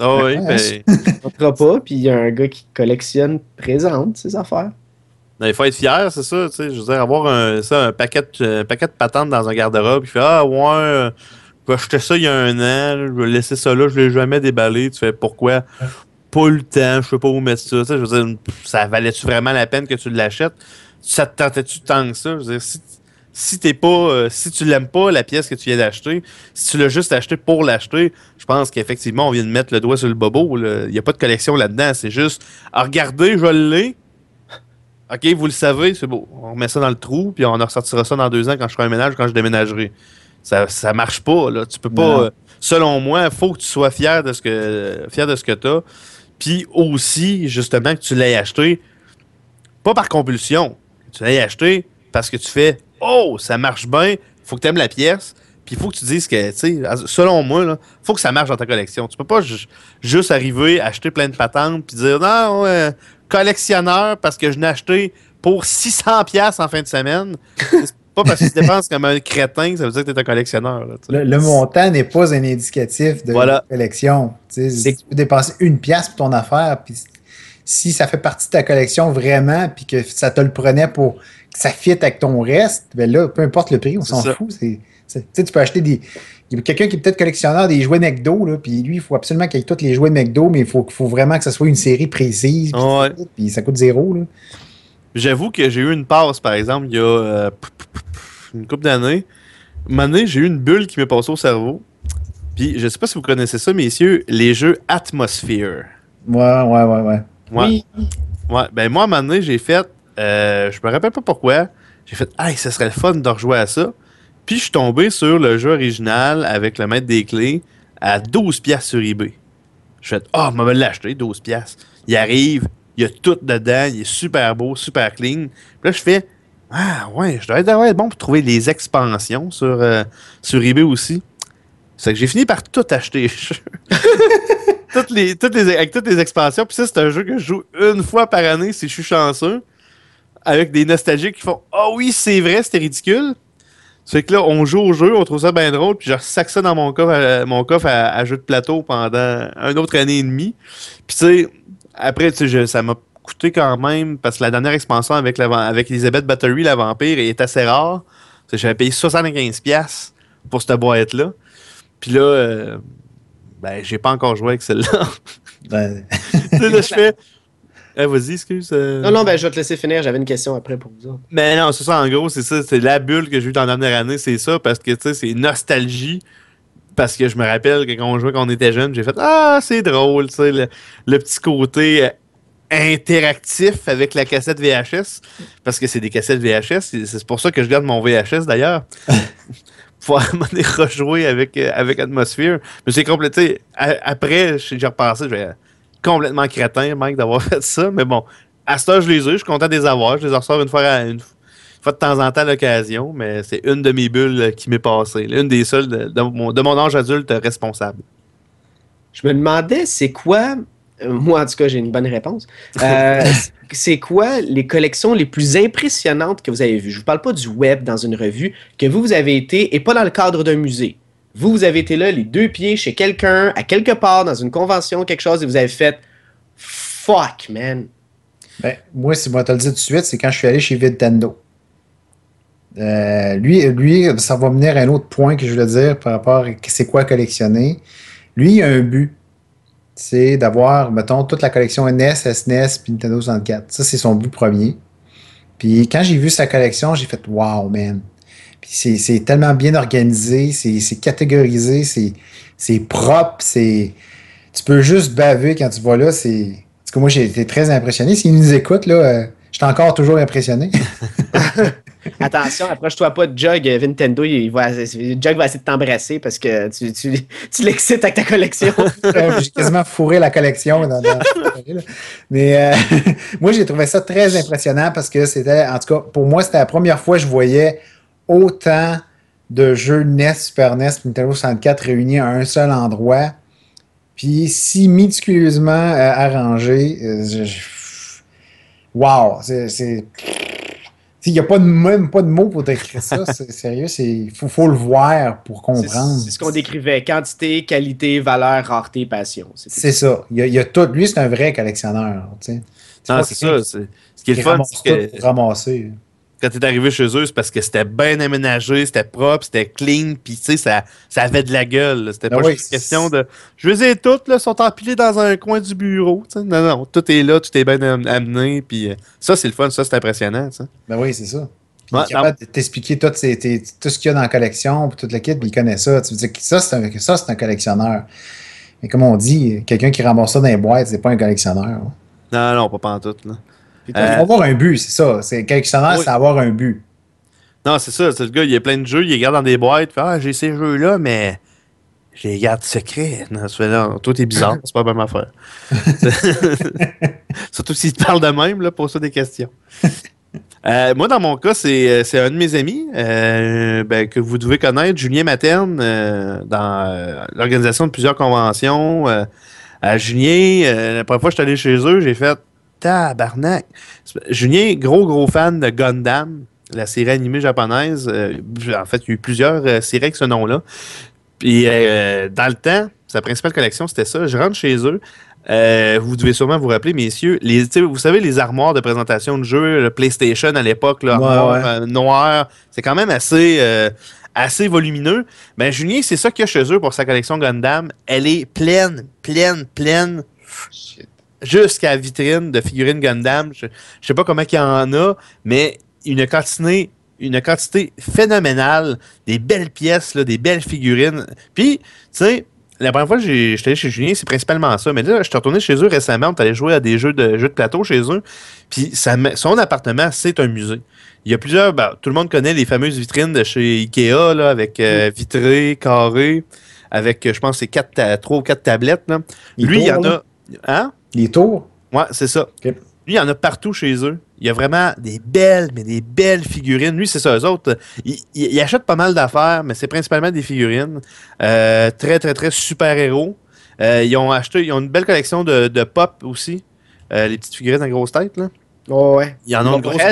Oh oui, mais. On ne pas, puis il y a un gars qui collectionne, présente ses affaires. il faut être fier, c'est ça, tu sais, je veux dire, avoir un, ça, un, paquet, un paquet de patentes dans un garde-robe, puis fait Ah, ouais, vais acheter ça il y a un an, je vais laisser ça là, je ne l'ai jamais déballé. Tu fais pourquoi? Pas le temps, je sais pas où mettre ça. je veux dire, ça valait-tu vraiment la peine que tu l'achètes? Ça te tentait-tu tant que ça? Si, si t'es pas, euh, si tu l'aimes pas, la pièce que tu viens d'acheter, si tu l'as juste acheté pour l'acheter, je pense qu'effectivement, on vient de mettre le doigt sur le bobo. Il n'y a pas de collection là-dedans. C'est juste, à regarder, je l'ai. OK, vous le savez, c'est beau. On remet ça dans le trou, puis on ressortira ça dans deux ans quand je ferai un ménage, quand je déménagerai. Ça, ça marche pas. Là. Tu peux pas. Euh, selon moi, il faut que tu sois fier de ce que fier de ce que tu as. Puis aussi, justement, que tu l'aies acheté, pas par compulsion. Tu l'aies acheté parce que tu fais oh, ça marche bien, faut que tu aimes la pièce. Puis il faut que tu dises que, tu sais, selon moi, il faut que ça marche dans ta collection. Tu peux pas juste arriver, acheter plein de patentes, puis dire non, collectionneur parce que je n'ai acheté pour 600$ en fin de semaine. Pas parce que tu dépenses comme un crétin ça veut dire que tu es un collectionneur. le, montant n'est pas un indicatif de collection. Tu peux dépenser une pièce pour ton affaire, puis si ça fait partie de ta collection vraiment, puis que ça te le prenait pour que ça fitte avec ton reste, ben là, peu importe le prix, on s'en fout. Tu peux acheter des. Il y a quelqu'un qui est peut-être collectionneur des jouets McDo, là, puis lui, il faut absolument qu'il ait tous les jouets McDo, mais il faut, faut vraiment que ce soit une série précise. Puis, ça coûte zéro. J'avoue que j'ai eu une passe, par exemple, il y a euh, une couple d'années. Une j'ai eu une bulle qui m'est passée au cerveau. Puis je sais pas si vous connaissez ça, messieurs, les jeux Atmosphere. Ouais, ouais, ouais, ouais. Oui. Ouais, ben moi, à un moment donné, j'ai fait. Euh, je me rappelle pas pourquoi. J'ai fait, ah, ce serait le fun de rejouer à ça. Puis je suis tombé sur le jeu original avec le maître des clés à 12 pièces sur eBay. Je fais ah, oh, je vais l'acheter 12 pièces. Il arrive, il y a tout dedans, il est super beau, super clean. Puis là je fais ah ouais, je dois être, bon pour trouver les expansions sur euh, sur eBay aussi. C'est que j'ai fini par tout acheter. toutes les, toutes les, avec toutes les expansions. Puis ça, c'est un jeu que je joue une fois par année si je suis chanceux. Avec des nostalgiques qui font Ah oui, c'est vrai, c'était ridicule. C'est que là, on joue au jeu, on trouve ça bien drôle, puis je ressac ça dans mon coffre, à, mon coffre à, jeu de plateau pendant un autre année et demie. Puis tu sais, après, tu sais, ça m'a coûté quand même, parce que la dernière expansion avec, la, avec Elizabeth Battery, la vampire, est assez rare. J'avais payé 75$ pour cette boîte-là. Puis là, euh, ben, j'ai pas encore joué avec celle-là. Ben... là, je fais. Eh, vas-y, excuse. Euh. Non, non, ben, je vais te laisser finir. J'avais une question après pour vous autres. Mais non, c'est ça, en gros, c'est ça. C'est la bulle que j'ai eue dans la dernière année, c'est ça, parce que, tu sais, c'est nostalgie. Parce que je me rappelle que quand on jouait quand on était jeune, j'ai fait Ah, c'est drôle, tu sais, le, petit côté euh, interactif avec la cassette VHS. Parce que c'est des cassettes VHS. C'est pour ça que je garde mon VHS d'ailleurs. pour aller rejouer avec, euh, avec Atmosphere. Mais c'est complété. Après, j'ai repassé, je vais complètement crétin, Mike, d'avoir fait ça. Mais bon, à ce temps, je les ai, je suis content de les avoir. Je les ressors une fois, une fois de temps en temps à l'occasion, mais c'est une de mes bulles qui m'est passée. Une des seules de, mon, de, mon, âge adulte responsable. Je me demandais, c'est quoi. Moi, en tout cas, j'ai une bonne réponse. Euh, c'est quoi les collections les plus impressionnantes que vous avez vues? Je ne vous parle pas du web dans une revue, que vous, vous avez été, et pas dans le cadre d'un musée. Vous, vous avez été là, les deux pieds chez quelqu'un, à quelque part, dans une convention, quelque chose, et vous avez fait fuck, man. Ben, moi, si moi te le dire tout de suite, c'est quand je suis allé chez Nintendo. Euh, lui, lui, ça va venir à un autre point que je voulais dire par rapport à c'est quoi collectionner. Lui, il a un but. C'est d'avoir, mettons, toute la collection NES, SNES, puis Nintendo 64. Ça, c'est son but premier. Puis quand j'ai vu sa collection, j'ai fait Wow, man c'est tellement bien organisé, c'est catégorisé, c'est propre, c'est. Tu peux juste baver quand tu vois là. C'est. que moi, j'ai été très impressionné. S'ils nous écoutent, là, euh, suis encore toujours impressionné. Attention, approche-toi pas de Jug. Nintendo, il va, Jug va essayer de t'embrasser parce que tu, tu, tu l'excites avec ta collection. j'ai quasiment fourré la collection. Dans, Mais euh, moi, j'ai trouvé ça très impressionnant parce que c'était, en tout cas, pour moi, c'était la première fois que je voyais autant de jeux NES, Super NES, Nintendo 64 réunis à un seul endroit, puis si méticuleusement euh, arrangé. Euh, wow! C'est. Il n'y a pas de, même pas de mots pour décrire ça. C'est sérieux, il faut, faut, le voir pour comprendre. C'est ce qu'on décrivait quantité, qualité, valeur, rareté, passion. C'est ça. Il y, a, tout. Lui, c'est un vrai collectionneur. c'est ça. Ce qui est le fun, c'est que. Ramasser quand t'es arrivé chez eux, c'est parce que c'était bien aménagé, c'était propre, c'était clean, puis tu sais, ça, ça avait de la gueule. C'était ben pas juste une question de. Je les ai toutes, là, sont empilées dans un coin du bureau. Non, non, tout est là, tout est bien amené, puis euh, ça, c'est le fun, ça, c'est impressionnant. Ça. Ben oui, c'est ça. Il est capable de t'expliquer tout, tout, ce qu'il y a dans la collection, puis toute la kit, puis il connaît ça. Tu veux dire que ça, c'est un, un, collectionneur. Mais comme on dit, quelqu'un qui ramasse ça dans les boîtes, c'est pas un collectionneur. Non, non, pas, pas en tout. Là. Il faut avoir un but, c'est ça. C'est collectionneur, c'est avoir un but. Non, c'est ça. C'est le gars, il y a plein de jeux, il les garde dans des boîtes. Fait, ah, j'ai ces jeux-là, mais je les garde secrets. Non, toi, t'es bizarre, c'est pas la même affaire. Surtout s'il te parle de même, là, pose ça des questions. Euh, moi, dans mon cas, c'est euh, c'est un de mes amis euh, ben, que vous devez connaître, Julien Materne, euh, dans l'organisation de plusieurs conventions. à Julien, la première fois que je suis allé chez eux, j'ai fait tabarnak. Julien, gros, gros fan de Gundam, la série animée japonaise. Euh, en fait, il y a eu plusieurs euh, séries avec ce nom-là. Puis, euh, dans le temps, sa principale collection, c'était ça. Je rentre chez eux. Vous devez sûrement vous rappeler, messieurs, les, vous savez, les armoires de présentation de jeux, le PlayStation à l'époque, là, Ouais, armoire, ouais. noire, c'est quand même assez, assez volumineux. Ben, Julien, c'est ça qu'il y a chez eux pour sa collection Gundam. Elle est pleine, pleine, pleine, jusqu'à la vitrine de figurines Gundam. Je, je sais pas comment il y en a, mais une quantité, une quantité phénoménale, des belles pièces, là, des belles figurines. Puis, tu sais, la première fois que j'étais allé chez Julien, c'est principalement ça. Mais là, je suis retourné chez eux récemment, on allé jouer à des jeux de, jeux de plateau chez eux. Puis, ça, son appartement, c'est un musée. Il y a plusieurs, ben, tout le monde connaît les fameuses vitrines de chez Ikea, là, avec euh, vitré, carré, avec, euh, je pense, c'est quatre, trois ou quatre tablettes. Là. Lui, il y en a. Hein? Les tours? Ouais, c'est ça. Lui, il y en a partout chez eux. Il y a vraiment des belles, mais des belles figurines. Lui, c'est ça, eux autres. Ils, achètent pas mal d'affaires, mais c'est principalement des figurines. Euh, très, très, très super-héros. Euh, ils ont acheté, ils ont une belle collection de, de pop aussi. Euh, les petites figurines à grosse tête, là. Oh, ouais. Il y en a une grosse.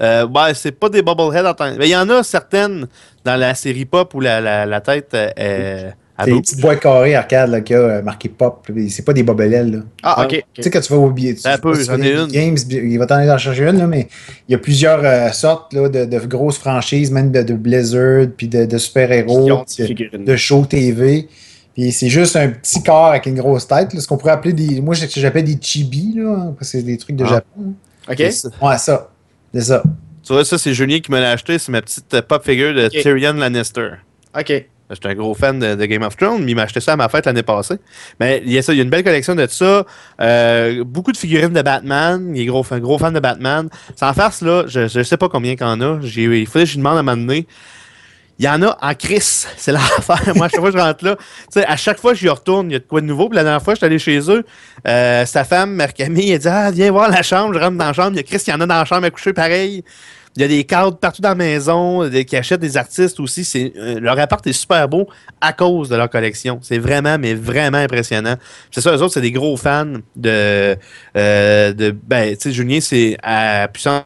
Euh, c'est pas des Bubblehead en tant Mais il y en a certaines dans la série pop où la, la, la tête est C'est les bout. petites boîtes carrées arcade là, qui a euh, marqué pop. C'est pas des bobelelles. Là. Ah, ok. Tu sais, quand tu vas au billet, tu peu, j'en ai une. Games, il va t'en aller en chercher une, là, mais il y a plusieurs euh, sortes là, de, de grosses franchises, même de, de Blizzard, puis de, super-héros, de, show TV. Puis c'est juste un petit corps avec une grosse tête. là, ce qu'on pourrait appeler des. Moi, j'appelle des chibi, là. parce que c'est des trucs de Ah. Japon. Ok. C'est ça. Ouais, ça. C'est ça. Tu vois, ça, c'est Julien qui me l'a acheté. C'est ma petite euh, pop figure de. Tyrion Lannister. Ok. J'étais un gros fan de, Game of Thrones, mais il m'a acheté ça à ma fête l'année passée. Mais il y a ça, il y a une belle collection de ça. Euh, beaucoup de figurines de Batman. Il est gros, gros fan de Batman. Sans farce, là, je, je sais pas combien qu'il y en a. Il faudrait que je lui demande à donné. Il y en a en crise. C'est l'affaire. Moi, chaque fois que je rentre là, à chaque fois que je y retourne, il y a de quoi de nouveau. Puis la dernière fois, je suis allé chez eux. euh, sa femme, Mère Camille, elle dit Ah, viens voir la chambre. Je rentre dans la chambre. Il y a Chris, il y en a dans la chambre à coucher pareil. Il y a des cadres partout dans la maison qui achètent des artistes aussi. C'est, euh, leur appart est super beau à cause de leur collection. C'est vraiment, mais vraiment impressionnant. C'est ça, eux autres, c'est des gros fans de. euh, de ben, tu sais, Julien, c'est à puissance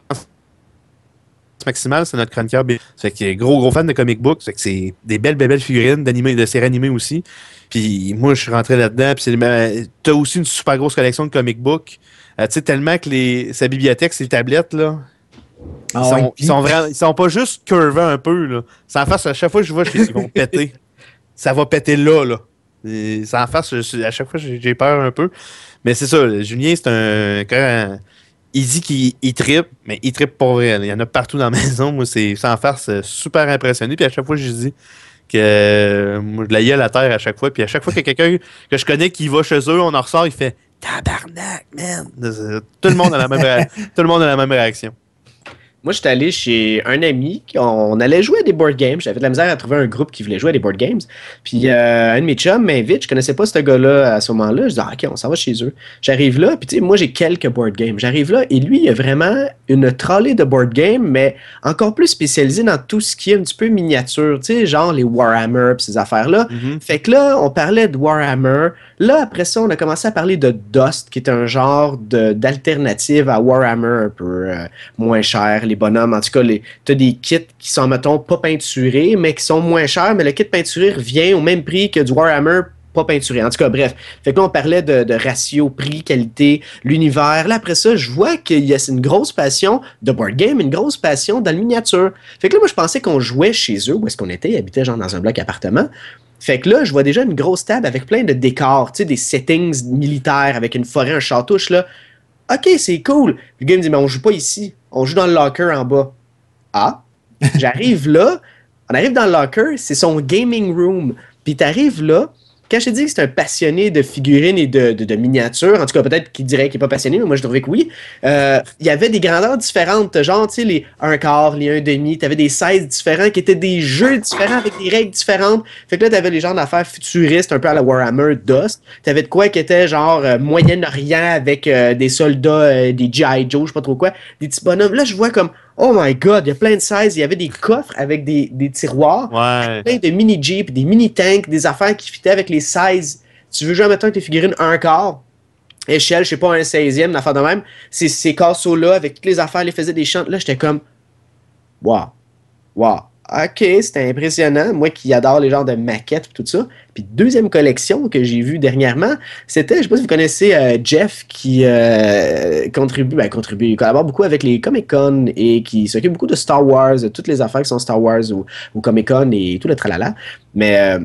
maximale, c'est notre chroniqueur. Ça fait qu'il est gros, gros fan de comic books. Ça que c'est des belles, belles, figurines de séries animées aussi. Puis moi, je suis rentré là-dedans. Puis c'est ben, t'as aussi une super grosse collection de comic books. Euh, tu sais, tellement que les, sa bibliothèque, ses tablettes, là, ils, Ah sont, ouais, ils, sont vraiment, ils sont pas juste curvés un peu. Là. Sans face, à chaque fois que je vois, je qu'ils vont péter. Ça va péter là. là. Et sans face, je suis- à chaque fois, j'ai peur un peu. Mais c'est ça, Julien, c'est un. Quand, il dit qu'il il trippe, mais il trippe pour vrai. Il y en a partout dans la maison. Moi, c'est sans farce, euh, super impressionné. Puis à chaque fois, je dis que euh, moi, je la gueule à terre à chaque fois. Puis à chaque fois a quelqu'un que je connais qui va chez eux, on en ressort, il fait Tabarnak, man! Tout le monde a la même, tout le monde a la même réaction. Moi, j'étais allé chez un ami. On allait jouer à des board games. J'avais de la misère à trouver un groupe qui voulait jouer à des board games. Puis euh, un de mes chums m'invite. Je connaissais pas ce gars-là à ce moment-là. Je dis, ah, OK, on s'en va chez eux. J'arrive là. Puis tu sais, moi, j'ai quelques board games. J'arrive là et lui, il a vraiment une trolley de board games, mais encore plus spécialisé dans tout ce qui est un petit peu miniature. Tu sais, genre les Warhammer puis ces affaires-là. Fait que là, on parlait de Warhammer. Là, après ça, on a commencé à parler de Dust, qui est un genre d'alternative à Warhammer un peu euh, moins cher. Les bonhommes, en tout cas, les, t'as des kits qui sont, mettons, pas peinturés, mais qui sont moins chers, mais le kit peinturé revient au même prix que du Warhammer pas peinturé. En tout cas, bref. Fait que là, on parlait de, ratio prix, qualité, l'univers. Là, après ça, je vois qu'il y a une grosse passion de board game, une grosse passion dans le miniature. Fait que là, moi, je pensais qu'on jouait chez eux, où est-ce qu'on était, ils habitaient genre dans un bloc appartement. Fait que là, je vois déjà une grosse table avec plein de décors, tu sais, des settings militaires avec une forêt, un château. Là, OK, c'est cool. Le gars me dit, mais on joue pas ici. On joue dans le locker en bas. Ah, j'arrive là, on arrive dans le locker, c'est son gaming room. Puis t'arrives là, quand je te dis que c'est un passionné de figurines et de, de, miniatures, en tout cas peut-être qu'il dirait qu'il n'est pas passionné, mais moi je trouvais que oui, euh, il y avait des grandeurs différentes, genre tu sais les un quart, les un demi, tu avais des 16 différents qui étaient des jeux différents avec des règles différentes. Fait que là tu avais les genres d'affaires futuristes un peu à la Warhammer Dust. Tu avais de quoi qui était genre euh, Moyen-Orient avec euh, des soldats, des G.I. Joe, je sais pas trop quoi, des petits bonhommes. Là je vois comme Oh my god, il y a plein de sizes. Il y avait des coffres avec des, des tiroirs, Ouais. plein de mini Jeep, des mini tanks, des affaires qui fitaient avec les sizes. Tu veux jouer, mettons, avec tes figurines un quart, échelle, je sais pas, un 16e, une affaire de même. Ces, ces casseaux-là, avec toutes les affaires, les faisaient des chantes. Là, j'étais comme, wow, wow. Ok, c'était impressionnant. Moi qui adore les genres de maquettes et tout ça. Puis deuxième collection que j'ai vue dernièrement, c'était, je sais pas si vous connaissez euh, Jeff qui euh, contribue, ben contribue, il collabore beaucoup avec les Comic Con et qui s'occupe beaucoup de Star Wars, de toutes les affaires qui sont Star Wars ou, Comic Con et tout le tralala. Mais euh,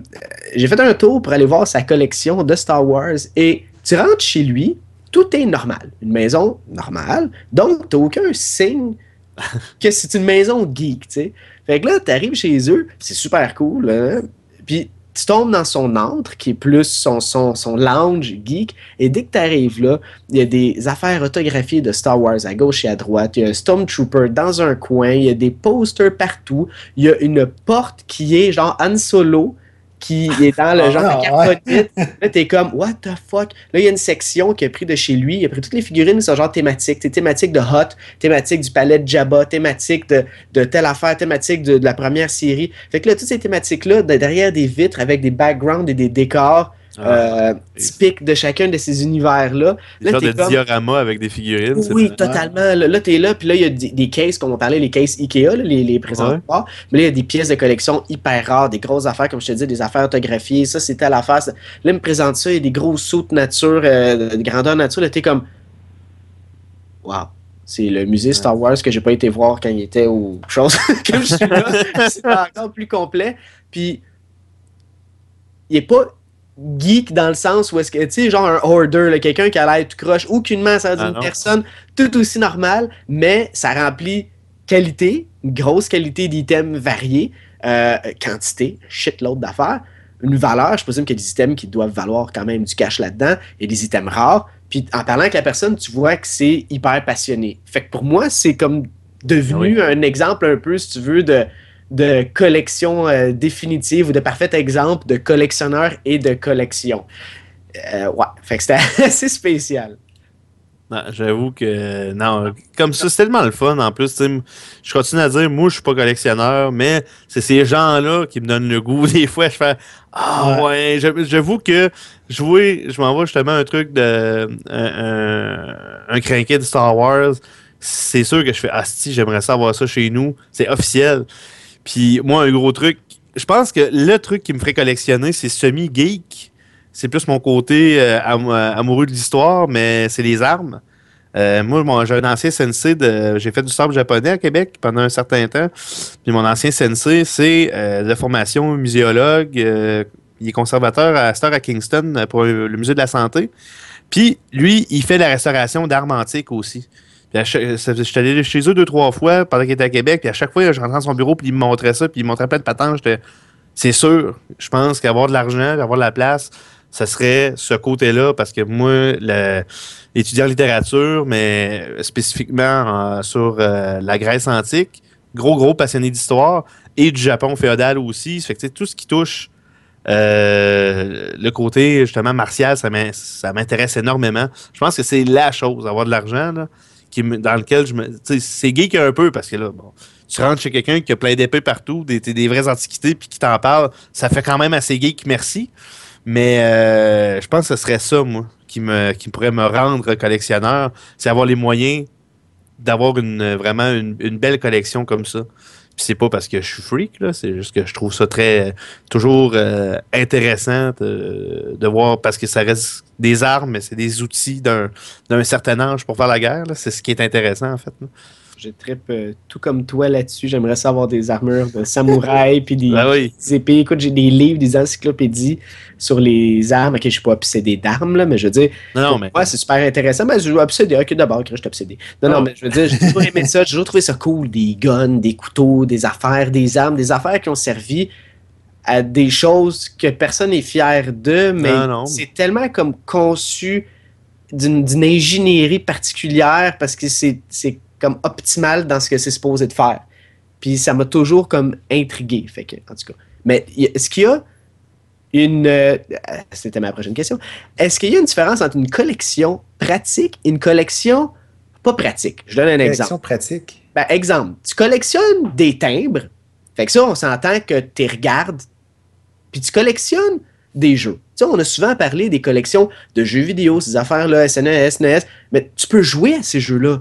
j'ai fait un tour pour aller voir sa collection de Star Wars et tu rentres chez lui, tout est normal. Une maison normale. Donc, tu aucun signe que c'est une maison geek, tu sais. Fait que là, tu arrives chez eux, c'est super cool. hein. Puis tu tombes dans son antre, qui est plus son, son, son lounge geek. Et dès que tu là, il y a des affaires autographiées de Star Wars à gauche et à droite. Il y a un Stormtrooper dans un coin. Il y a des posters partout. Il y a une porte qui est genre Han Solo qui est dans le Ah, genre de ouais. Là, t'es comme, what the fuck? Là, il y a une section qui a pris de chez lui. Il a pris toutes les figurines, c'est genre thématique. C'est thématique de Hot, thématique du palais de Jabba, thématique de, de telle affaire, thématique de, de la première série. Fait que là, toutes ces thématiques-là, de- derrière des vitres avec des backgrounds et des décors Ah, euh, typiques de chacun de ces univers-là. Là, de comme- diorama avec des figurines. oui, totalement. Là, là, t'es là, puis là, il y a des, des cases, comme on parlait, les cases Ikea, là, les, les présentoirs. Mais là, il y a des pièces de collection hyper rares, des grosses affaires, comme je te dis, des affaires autographiées. Ça, c'était à l'affaire. ça- Là, il me présente ça, il y a des gros sauts de nature, euh, de grandeur nature. Là, t'es comme. Waouh! C'est le musée Star Wars que j'ai pas été voir quand il était ou chose. comme je suis là, c'est encore plus complet. Puis, il est pas geek dans le sens où est-ce que, tu sais, genre un hoarder, quelqu'un qui a l'air tout croche, aucunement ça Ah une non. personne tout aussi normale, mais ça remplit qualité, une grosse qualité d'items variés, euh, quantité, shitload d'affaires, une valeur, je présume qu'il y a des items qui doivent valoir quand même du cash là-dedans, et des items rares, puis en parlant avec la personne, tu vois que c'est hyper passionné. Fait que pour moi, c'est comme devenu un exemple un peu, si tu veux, de, de collection euh, définitive ou de parfait exemple de collectionneur et de collection. Euh, ouais, fait que c'était assez spécial. Non, J'avoue que non, comme ça, c'est tellement le fun en plus. Je continue à dire, moi, je suis pas collectionneur, mais c'est ces gens-là qui me donnent le goût. Des fois, je fais Ah ouais, j'avoue- j'avoue que jouer, je m'envoie justement un truc de un, un, un crinquet de Star Wars. C'est sûr que je fais Ah si, j'aimerais ça avoir ça chez nous. C'est officiel. Puis moi, un gros truc, je pense que le truc qui me ferait collectionner, c'est semi-geek. C'est plus mon côté euh, euh, amoureux de l'histoire, mais c'est les armes. Euh, moi, j'ai un ancien sensei. J'ai fait du sabre japonais à Québec pendant un certain temps. Puis mon ancien sensei, c'est euh, de formation muséologue. il est conservateur à Star à Kingston pour le musée de la santé. Puis lui, il fait la restauration d'armes antiques aussi. Puis Je suis allé chez eux deux, trois fois pendant qu'il était à Québec. Puis à chaque fois, je rentrais dans son bureau, puis il me montrait ça, puis il me montrait plein de patentes. C'est sûr, je pense qu'avoir de l'argent, avoir de la place, ça serait ce côté-là, parce que moi, étudiant en littérature, mais spécifiquement sur euh, la Grèce antique, gros, gros passionné d'histoire, et du Japon féodal aussi. Ça fait que, tout ce qui touche euh, le côté, justement, martial, ça m'in- ça m'intéresse énormément. Je pense que c'est la chose, avoir de l'argent, dans lequel je me. C'est geek un peu, parce que là, bon, tu rentres chez quelqu'un qui a plein d'épées partout, des, des vraies antiquités, puis qui t'en parle, ça fait quand même assez geek, merci. Mais euh, je pense que ce serait ça, moi, qui, me, qui pourrait me rendre collectionneur, c'est avoir les moyens d'avoir une, vraiment une belle collection comme ça. Puis c'est pas parce que je suis freak, là, c'est juste que je trouve ça très toujours euh, intéressant de, de voir parce que ça reste des armes, mais c'est des outils d'un certain âge pour faire la guerre. C'est ce qui est intéressant en fait. là. Je trippe euh, tout comme toi là-dessus. J'aimerais ça avoir des armures de samouraï puis des, oui. des épées. Écoute, j'ai des livres, des encyclopédies sur les armes. Ok, je suis pas obsédé d'armes, là, mais je veux dire, Non, non, mais Ouais, c'est super intéressant. Mais je suis obsédé. Ok, d'abord, je suis obsédé. Non, non, Non. mais je veux dire, j'ai toujours aimé ça. J'ai toujours trouvé ça cool. Des guns, des couteaux, des affaires, des armes, des affaires qui ont servi à des choses que personne n'est fier de, mais c'est tellement comme conçu d'une ingénierie particulière parce que c'est comme optimal dans ce que c'est supposé de faire. Puis ça m'a toujours comme intrigué. Fait que, en tout cas. Mais est-ce qu'il y a une. euh, C'était ma prochaine question. Est-ce qu'il y a une différence entre une collection pratique et une collection pas pratique? Je donne un exemple. Collection pratique. Ben, exemple, tu collectionnes des timbres. Fait que ça, on s'entend que tu regardes. Puis tu collectionnes des jeux. Tu sais, on a souvent parlé des collections de jeux vidéo, ces affaires-là, SNES, SNES, mais tu peux jouer à ces jeux-là.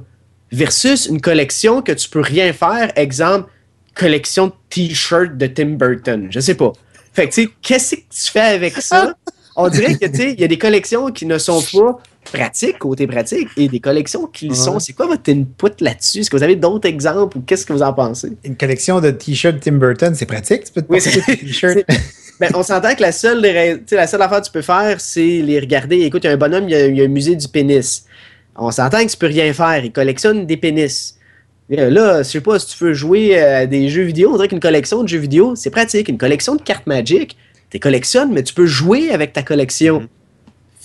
Versus une collection que tu peux rien faire, exemple, collection de t-shirts de Tim Burton. Je sais pas. Fait que, tu sais, qu'est-ce que tu fais avec ça? On dirait que, tu sais, il y a des collections qui ne sont pas pratiques, côté pratique, et des collections qui le sont. C'est quoi votre input là-dessus? Est-ce que vous avez d'autres exemples ou qu'est-ce que vous en pensez? Une collection de t-shirts Tim Burton, c'est pratique? Tu peux te Oui, c'est- t-shirts. Ben, on s'entend que la seule, la seule affaire que tu peux faire, c'est les regarder. Écoute, il y a un bonhomme, il y a, il y a un musée du pénis. On s'entend que tu peux rien faire. Il collectionne des pénis. Et Là, je sais pas, si tu veux jouer à des jeux vidéo, on dirait qu'une collection de jeux vidéo, c'est pratique. Une collection de cartes Magic, tu collectionnes, mais tu peux jouer avec ta collection. Mhm.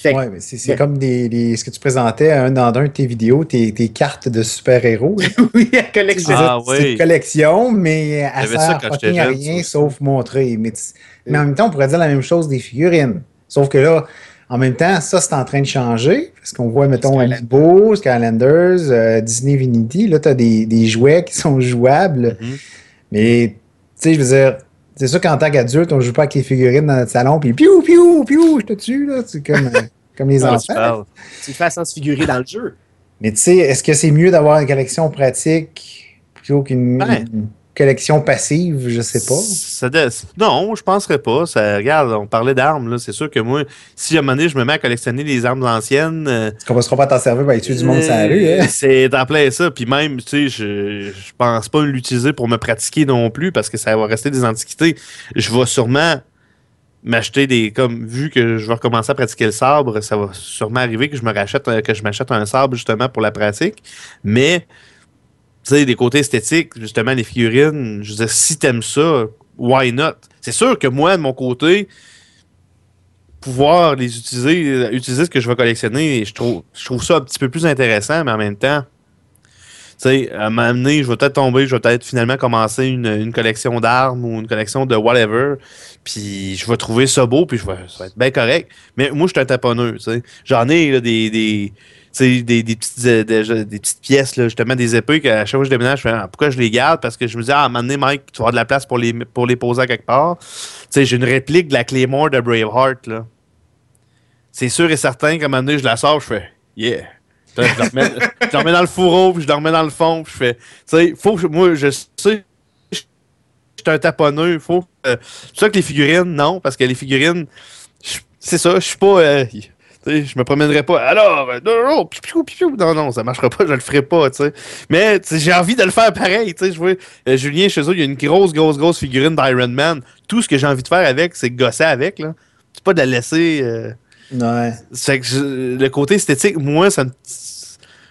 Ouais, mais c'est c'est Ouais. comme des, des- ce que tu présentais un dans un de tes vidéos, tes, tes cartes de super-héros. oui, à collectionner. Ah, c'est oui. une collection, mais sert à jeune, rien sauf montrer. Mais, tu- mais en même temps, on pourrait dire la même chose des figurines. Sauf que là, en même temps, ça, c'est en train de changer. Parce qu'on voit, mettons. Amiibo, Skylanders, euh, Disney Vinity. Là, tu as des, des jouets qui sont jouables. Mhm. Mais, tu sais, je veux dire, c'est sûr qu'en tant qu'adulte, on joue pas avec les figurines dans notre salon, puis piou, piou, piou, je te tue, là. C'est comme, euh, comme les tu enfants. Tu le fais sans se figurer dans le jeu. Mais tu sais, est-ce que c'est mieux d'avoir une collection pratique plutôt qu'une Ouais. une collection passive? Je sais pas. Ça Non, je penserais pas. Ça, regarde, on parlait d'armes. là. C'est sûr que moi, si à un moment donné, je me mets à collectionner les armes anciennes, euh, Parce qu'on va se pas t'en servir pour aller tuer du monde sur la rue. Euh, Hein? C'est en plein ça. Puis même, tu sais, je, je pense pas l'utiliser pour me pratiquer non plus parce que ça va rester des antiquités. Je vais sûrement m'acheter des. Comme vu que je vais recommencer à pratiquer le sabre, ça va sûrement arriver que je me rachète un- que je m'achète un sabre justement pour la pratique. Mais tu sais, des côtés esthétiques, justement, les figurines, je veux dire, si t'aimes ça, why not? C'est sûr que moi, de mon côté, pouvoir les utiliser, utiliser ce que je vais collectionner, je trouve, je trouve ça un petit peu plus intéressant, mais en même temps, tu sais, à donné, je vais peut-être tomber, je vais peut-être finalement commencer une, une collection d'armes ou une collection de whatever, puis je vais trouver ça beau, puis je vais, ça va être bien correct. Mais moi, je suis un taponneux, tu sais. J'en ai des, des, des, des, petites, euh, des, des petites pièces, justement, des épées qu'à chaque fois que je déménage, je fais Ah, pourquoi je les garde? Parce que je me dis, ah, à un moment donné, Mike, tu vas avoir de la place pour les, pour les poser à quelque part. J'ai une réplique de la Claymore de Braveheart, là. C'est sûr et certain qu'à un moment donné, je la sors, je fais, yeah. Je, la remets, dans le fourreau, puis je la remets dans le fond, je fais, tu sais, faut que, moi, je sais, je suis un taponneux, faut. Euh, c'est ça que les figurines, non, parce que les figurines, c'est ça, je suis pas. euh, sais, je me promènerai pas. Alors, euh, non, non, piou, piou, non, non, ça marchera pas, je le ferai pas, tu sais. Mais j'ai envie de le faire pareil, tu sais. Je vois euh, Julien chez eux, il y a une grosse, grosse, grosse figurine d'Iron Man. Tout ce que j'ai envie de faire avec, c'est gosser avec, là. C'est pas de la laisser. euh, Ouais. que je- le côté esthétique, moi, ça me.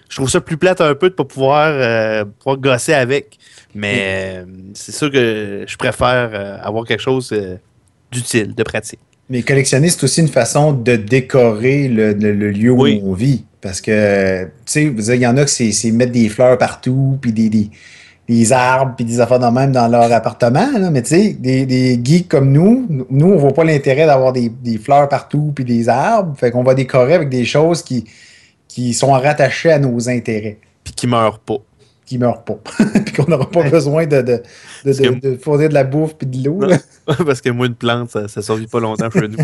Je trouve ça plus plate un peu de pas pouvoir, euh, pouvoir gosser avec. Mais euh, c'est sûr que je préfère euh, avoir quelque chose d'utile, de pratique. Mais collectionner, c'est aussi une façon de décorer le, le- le lieu où on vit. Parce que, tu sais, il y en a que c'est mettre des fleurs partout, puis des, des, des arbres, puis des affaires de même dans leur appartement. là. Mais tu sais, des, des geeks comme nous, nous, on voit pas l'intérêt d'avoir des, des fleurs partout, puis des arbres. Fait qu'on va décorer avec des choses qui, qui sont rattachées à nos intérêts, Puis qui meurt pas. Qui meurent pas. puis qu'on n'aura pas besoin de, de, de, de, que- de fournir de la bouffe puis de l'eau. Parce que moi, une plante, ça, ça survit pas longtemps chez nous.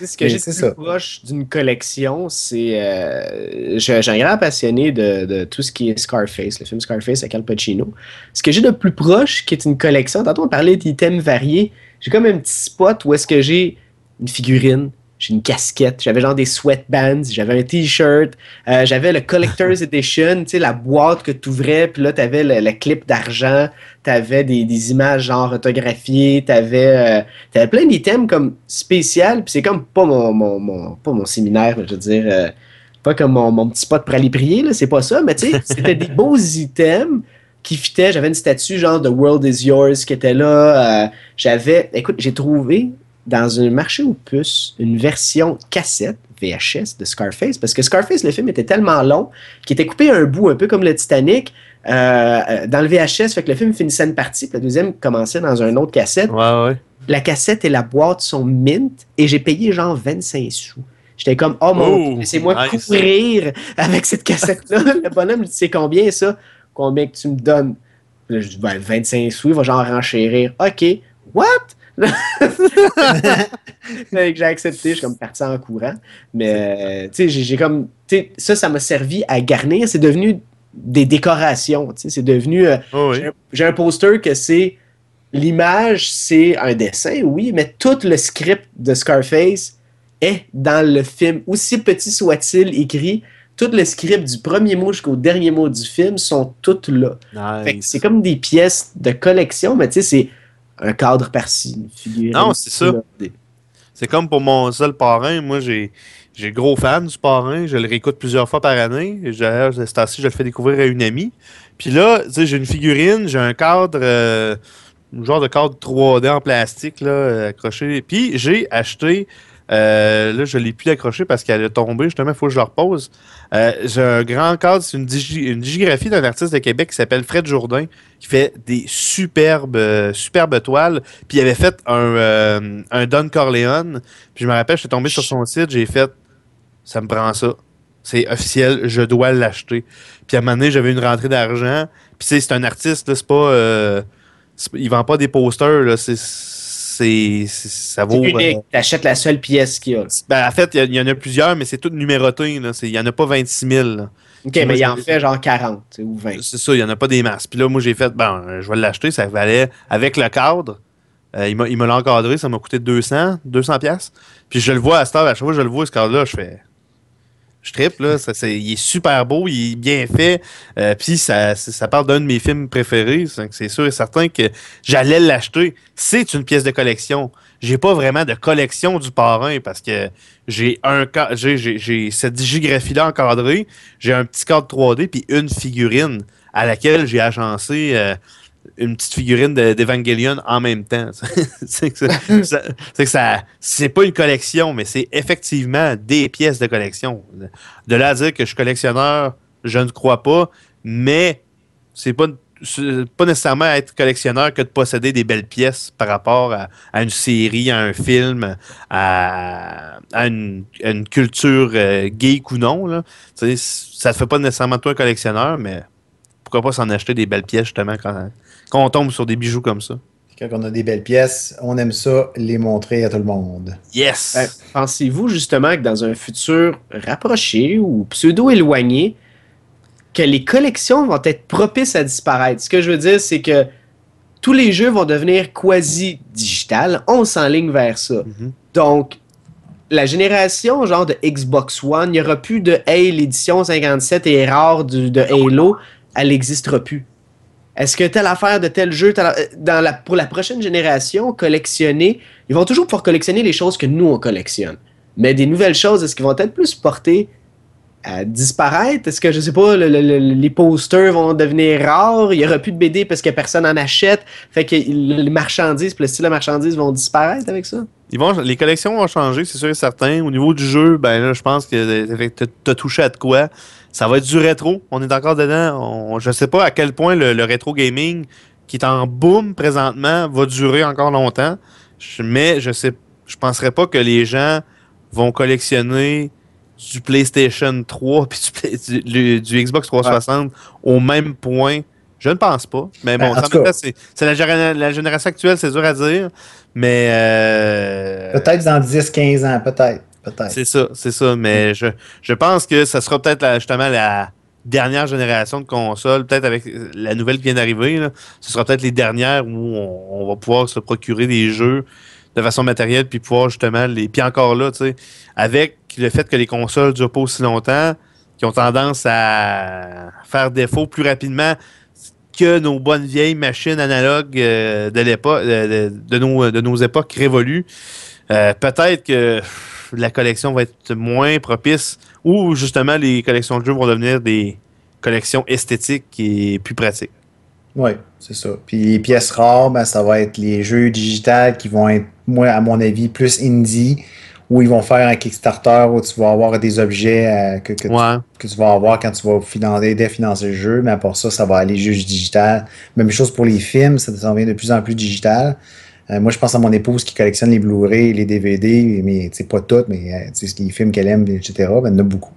Ce que j'ai ça. plus proche d'une collection, c'est. euh, suis un grand passionné de, de tout ce qui est Scarface, le film Scarface avec Al Pacino. Ce que j'ai de plus proche, qui est une collection, tantôt on parlait d'items variés, j'ai comme un petit spot où est-ce que j'ai une figurine, j'ai une casquette, j'avais genre des sweatbands, j'avais un t-shirt, euh, j'avais le Collector's Edition, tu sais, la boîte que tu ouvrais, puis là, tu avais le, le clip d'argent, tu avais des, des images genre autographiées, tu avais, T'avais plein d'items comme spécial, puis c'est comme pas mon, mon, mon- pas mon séminaire, je veux dire, euh, pas comme mon, mon petit spot pour aller prier, là, c'est pas ça, mais tu sais, c'était des beaux items qui fitaient. J'avais une statue genre de World is Yours qui était là. euh, J'avais, écoute, j'ai trouvé dans un marché aux puces une version cassette VHS de Scarface, parce que Scarface, le film était tellement long qu'il était coupé un bout, un peu comme le Titanic. euh, euh, dans le VHS, fait que le film finissait une partie, puis le deuxième commençait dans un autre cassette Ouais, ouais. la cassette et la boîte sont mint et j'ai payé genre 25 sous. J'étais comme, oh mon Oh, Dieu, laissez-moi nice. courir avec cette cassette-là. le bonhomme, tu sais combien ça? combien que tu me donnes? Là, je dis, ben, 25 sous, il va genre renchérir. OK, what? j'ai accepté, je suis comme parti en courant. Mais, tu sais, j'ai comme. ça, ça m'a servi à garnir. C'est devenu des décorations. C'est devenu. Euh, oh j'ai un poster que c'est. L'image, c'est un dessin, oui, mais tout le script de Scarface est dans le film. Aussi petit soit-il écrit, tout le script du premier mot jusqu'au dernier mot du film sont toutes là. C'est comme des pièces de collection, mais tu sais, c'est un cadre par-ci. Non, c'est ça. C'est comme pour mon seul parrain. Moi, j'ai j'ai gros fan du parrain. Je le réécoute plusieurs fois par année. D'ailleurs, cette je le fais découvrir à une amie. Puis là, tu sais, j'ai une figurine, j'ai un cadre, euh, un genre de cadre 3D en plastique, là, accroché. Puis j'ai acheté euh, là, je ne l'ai plus accroché parce qu'elle est tombée. Justement, il faut que je la repose. Euh, j'ai un grand cadre, c'est une, digigraphie d'un artiste de Québec qui s'appelle Fred Jourdain, qui fait des superbes, euh, superbes toiles. Puis il avait fait un, Don Corleone. Puis je me rappelle, je suis tombé sur son site, j'ai fait ça me prend ça. C'est officiel, je dois l'acheter. Puis à un moment donné, j'avais une rentrée d'argent. Puis c'est un artiste, c'est pas. il vend pas des posters, c'est ça vaut. unique. Euh, T'achètes la seule pièce qu'il y a. Ben, en fait, il y, en a plusieurs, mais c'est tout numéroté. Il n'y en a pas 26 000. OK, mais il en fait genre 40 ou 20. C'est ça, il n'y en a pas des masses. Puis là, moi, j'ai fait, ben, je vais l'acheter. Ça valait avec le cadre. Euh, il me l'a encadré, ça m'a coûté 200, 200 pièces. Puis je le vois à cette heure, à chaque fois que je le vois, ce cadre-là, je fais, je tripe, là. Ça, il est super beau, il est bien fait. Euh, puis ça, ça parle d'un de mes films préférés. C'est sûr et certain que j'allais l'acheter. C'est une pièce de collection. J'ai pas vraiment de collection du parrain parce que j'ai un j'ai cette digigraphie-là encadrée. J'ai un petit cadre 3D puis une figurine à laquelle j'ai agencé. Euh, une petite figurine d'Evangelion en même temps. c'est que ça, c'est pas une collection, mais c'est effectivement des pièces de collection. De là à dire que je suis collectionneur, je ne crois pas, mais c'est pas pas nécessairement être collectionneur que de posséder des belles pièces par rapport à, une série, à un film, à, une, culture euh, geek ou non. Là. Ça ne fait pas nécessairement toi un collectionneur, mais pourquoi pas s'en acheter des belles pièces justement quand, quand on tombe sur des bijoux comme ça. Quand on a des belles pièces, on aime ça les montrer à tout le monde. Yes! Ben, pensez-vous justement que dans un futur rapproché ou pseudo-éloigné, que les collections vont être propices à disparaître? Ce que je veux dire, c'est que tous les jeux vont devenir quasi-digital. On s'enligne vers ça. Mm-hmm. Donc, la génération genre de Xbox One, il n'y aura plus de Hey, l'édition 57 est rare de Halo, elle n'existera plus. Est-ce que telle affaire de tel jeu, la, pour la prochaine génération, collectionner, ils vont toujours pouvoir collectionner les choses que nous, on collectionne. Mais des nouvelles choses, est-ce qu'ils vont être plus portées à disparaître? Est-ce que, je sais pas, les posters vont devenir rares? Il n'y aura plus de BD parce que personne n'en achète? Fait que les marchandises, le style de marchandises vont disparaître avec ça? Les collections vont changer, c'est sûr et certain. Au niveau du jeu, ben là, je pense que tu as touché à de quoi. Ça va être du rétro. On est encore dedans. je ne sais pas à quel point le, rétro gaming, qui est en boom présentement, va durer encore longtemps. mais je sais, je penserais pas que les gens vont collectionner du PlayStation 3 puis du, Xbox 360 au même point. Je ne pense pas. Mais bon, ben, c'est la, la, génération actuelle, c'est dur à dire. Mais. Euh, peut-être dans 10-15 ans, peut-être. C'est ça, c'est ça. Mais je, je pense que ça sera peut-être justement la dernière génération de consoles, peut-être avec la nouvelle qui vient d'arriver. Ce sera peut-être les dernières où on, va pouvoir se procurer des jeux de façon matérielle, puis pouvoir justement les. Puis encore là, tu sais, avec le fait que les consoles durent pas aussi longtemps, qui ont tendance à faire défaut plus rapidement que nos bonnes vieilles machines analogues euh, nos, de nos époques révolues. Euh, peut-être que la collection va être moins propice ou justement les collections de jeux vont devenir des collections esthétiques et plus pratiques. Oui, c'est ça. Puis les pièces rares, ben, ça va être les jeux digitales qui vont être, moi, à mon avis, plus indie, où ils vont faire un Kickstarter où tu vas avoir des objets euh, que, tu, vas avoir quand tu vas financer, aider à financer le jeu, mais pour ça, ça va aller juste digital. Même chose pour les films, ça devient de plus en plus digital. Euh, moi, je pense à mon épouse qui collectionne les Blu-ray, les DVD, mais pas toutes, mais euh, les films qu'elle aime, etc. Ben, il y en a beaucoup.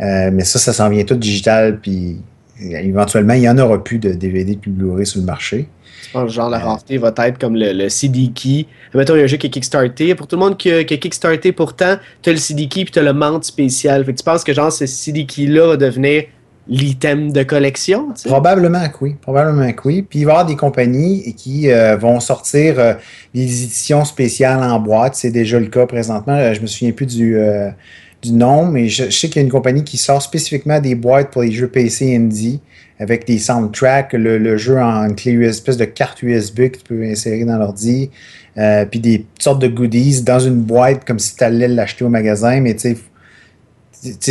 Euh, mais ça, ça s'en vient tout digital, puis éventuellement, il n'y en aura plus de DVD de Blu-ray sur le marché. Je pense genre la rareté va être comme le, CD key. Mettons, il y a un jeu qui est kickstarté. Pour tout le monde qui a, kickstarté, pourtant, tu as le CD key puis tu as le mount spécial. Fait que tu penses que genre ce CD key-là va devenir l'item de collection? Probablement que oui. Probablement que oui. Puis il va y avoir des compagnies qui euh, vont sortir euh, des éditions spéciales en boîte. C'est déjà le cas présentement. Euh, je me souviens plus du, du nom, mais je, sais qu'il y a une compagnie qui sort spécifiquement des boîtes pour les jeux PC indie avec des soundtracks, le, jeu en clé USB, espèce de carte USB que tu peux insérer dans l'ordi, puis des sortes de goodies dans une boîte comme si tu allais l'acheter au magasin, mais tu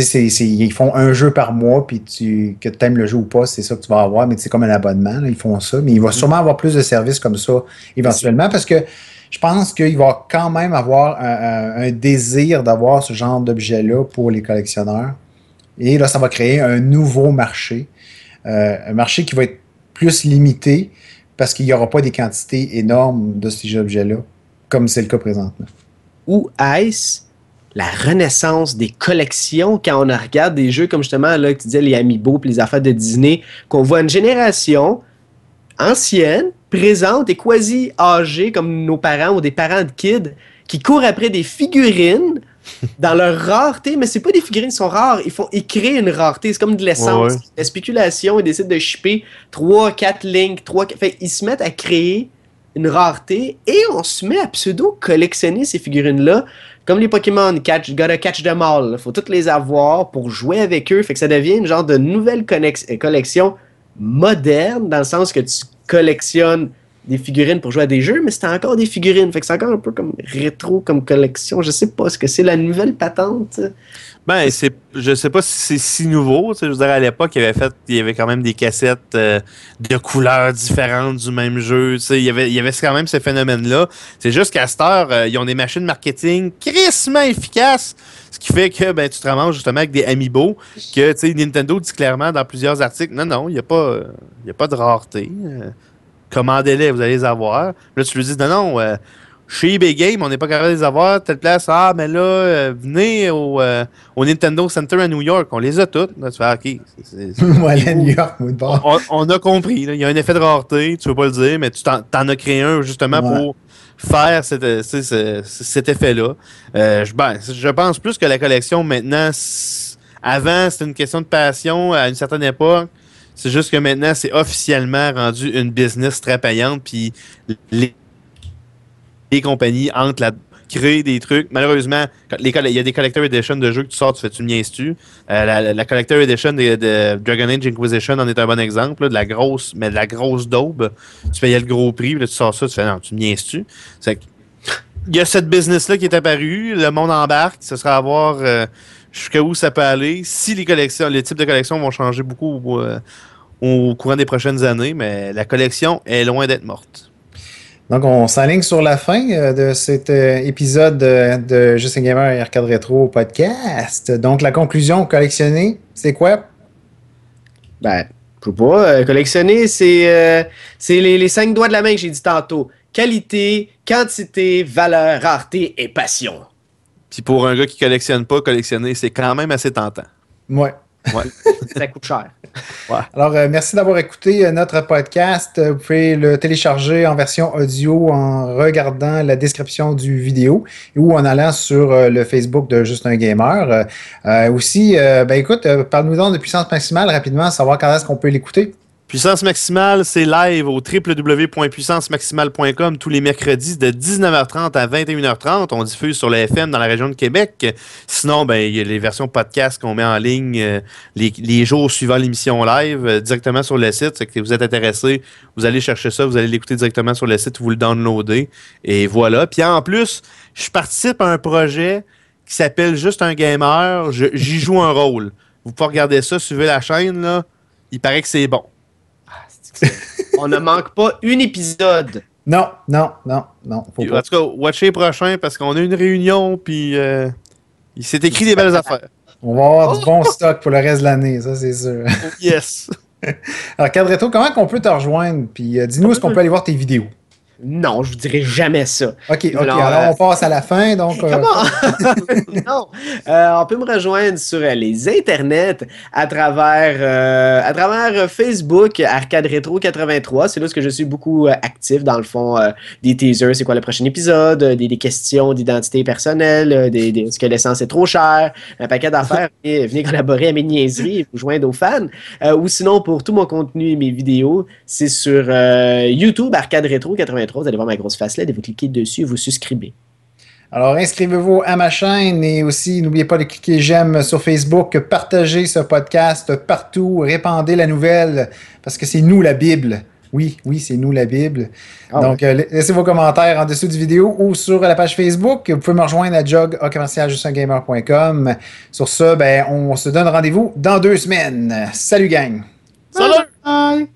sais, ils font un jeu par mois, puis tu, que tu aimes le jeu ou pas, c'est ça que tu vas avoir, mais c'est comme un abonnement, ils font ça. Mais il va sûrement avoir plus de services comme ça éventuellement parce que je pense qu'il va quand même avoir un, désir d'avoir ce genre d'objet-là pour les collectionneurs. Et là, ça va créer un nouveau marché. Euh, un marché qui va être plus limité parce qu'il n'y aura pas des quantités énormes de ces objets-là, comme c'est le cas présentement. Ou est la renaissance des collections quand on regarde des jeux comme justement là tu disais les Amiibo puis les affaires de Disney qu'on voit une génération ancienne, présente et quasi âgée comme nos parents ou des parents de kids qui courent après des figurines dans leur rareté, mais c'est pas des figurines qui sont rares, ils font ils créent une rareté, c'est comme de l'essence, la spéculation, ils décident de shipper 3 4 lignes, 3 fait ils se mettent à créer une rareté et on se met à pseudo collectionner ces figurines là comme les Pokémon, catch, gotta catch them all. Faut toutes les avoir pour jouer avec eux. Fait que ça devient une genre de nouvelle collection moderne, dans le sens que tu collectionnes des figurines pour jouer à des jeux, mais c'est encore des figurines. Fait que c'est encore un peu comme rétro comme collection. Je sais pas, ce que c'est la nouvelle patente? Ben, c'est, je sais pas si c'est si nouveau. Je veux dire, à l'époque, il y avait fait, il y avait quand même des cassettes euh, de couleurs différentes du même jeu. Il y, avait, il y avait quand même ce phénomène-là. C'est juste qu'à cette heure, euh, ils ont des machines marketing crissement efficaces. Ce qui fait que ben, tu te ramasses justement avec des amiibo que tu sais, Nintendo dit clairement dans plusieurs articles non, non, il n'y a, pas, y a pas de rareté. Euh, commandez-les, vous allez les avoir. Là, tu lui dis non, non chez eBay Game, on n'est pas capable de les avoir. Telle place, ah, mais là, euh, venez au, euh, au, Nintendo Center à New York. On les a toutes. Là, tu fais, OK. C'est, New York, on, on, a compris. Il y a un effet de rareté, tu veux pas le dire, mais tu t'en, as créé un justement pour faire cet, cet effet-là. Euh, je, ben, je pense plus que la collection maintenant, avant, c'était une question de passion à une certaine époque. C'est juste que maintenant, c'est officiellement rendu une business très payante. Puis les les compagnies entre la créer des trucs. Malheureusement, il y a des Collector Edition de jeux que tu sors, tu fais tu niaises-tu? Euh, la, Collector Edition de, Dragon Age Inquisition en est un bon exemple, de la grosse, mais de la grosse daube. Tu payais le gros prix, là, tu sors ça, tu fais non, tu niaises-tu? Il y a cette business-là qui est apparue, le monde embarque, ce sera à voir euh, jusqu'à où ça peut aller. Si les collections, les types de collections vont changer beaucoup euh, au courant des prochaines années, mais la collection est loin d'être morte. Donc, on s'aligne sur la fin euh, de cet euh, épisode de Juste Gamer et Arcade Retro podcast. Donc, la conclusion collectionner, c'est quoi? Ben, je sais pas. Euh, collectionner, c'est les, les cinq doigts de la main que j'ai dit tantôt. Qualité, quantité, valeur, rareté et passion. Puis pour un gars qui collectionne pas, collectionner, c'est quand même assez tentant. Ouais. Ouais. ça coûte cher. Alors, euh, merci d'avoir écouté euh, notre podcast. Vous pouvez le télécharger en version audio en regardant la description du vidéo ou en allant sur euh, le Facebook de Juste un Gamer. aussi, ben écoute, parle-nous donc de puissance maximale rapidement, savoir quand est-ce qu'on peut l'écouter. Puissance maximale, c'est live au www.puissancemaximale.com tous les mercredis de 19h30 à 21h30. On diffuse sur le FM dans la région de Québec. Sinon, ben, il y a les versions podcast qu'on met en ligne euh, les, jours suivant l'émission live euh, directement sur le site. Que vous êtes intéressé, vous allez chercher ça, vous allez l'écouter directement sur le site, vous le downloadez. Et voilà. Puis en plus, je participe à un projet qui s'appelle Juste un gamer. J'y joue un rôle. Vous pouvez regarder ça, suivez la chaîne. Là. Il paraît que c'est bon. on ne manque pas un épisode. Non, non, non, non. en tout cas, watchez prochain parce qu'on a une réunion, puis euh, il s'est écrit des belles affaires. On va avoir du bon stock pour le reste de l'année, ça c'est sûr. yes. Alors, Cadretto, comment on peut te rejoindre? Puis euh, dis-nous, est-ce qu'on peut aller voir tes vidéos? Non, je vous dirais jamais ça. OK, OK. Alors, Alors, euh, on passe à la fin. Donc, euh, Comment? non. Euh, on peut me rejoindre sur les internets à travers, euh, à travers Facebook, Arcade Retro 83. C'est là où je suis beaucoup euh, actif, dans le fond, des teasers, c'est quoi le prochain épisode, des, des questions d'identité personnelle, des, des- est-ce que l'essence est trop chère, un paquet d'affaires. venez, venez collaborer à mes niaiseries et vous joindre aux fans. Ou sinon, pour tout mon contenu et mes vidéos, c'est sur YouTube, Arcade Retro 83. Vous allez voir ma grosse face LED et vous cliquez dessus et vous souscrivez. Alors, inscrivez-vous à ma chaîne et aussi, n'oubliez pas de cliquer j'aime sur Facebook, partagez ce podcast partout, répandez la nouvelle parce que c'est nous la Bible. Oui, oui, c'est nous la Bible. Ah Donc, euh, la- laissez vos commentaires en dessous du vidéo ou sur la page Facebook. Vous pouvez me rejoindre à jog Sur ce, ben, on se donne rendez-vous dans deux semaines. Salut, gang! Salut!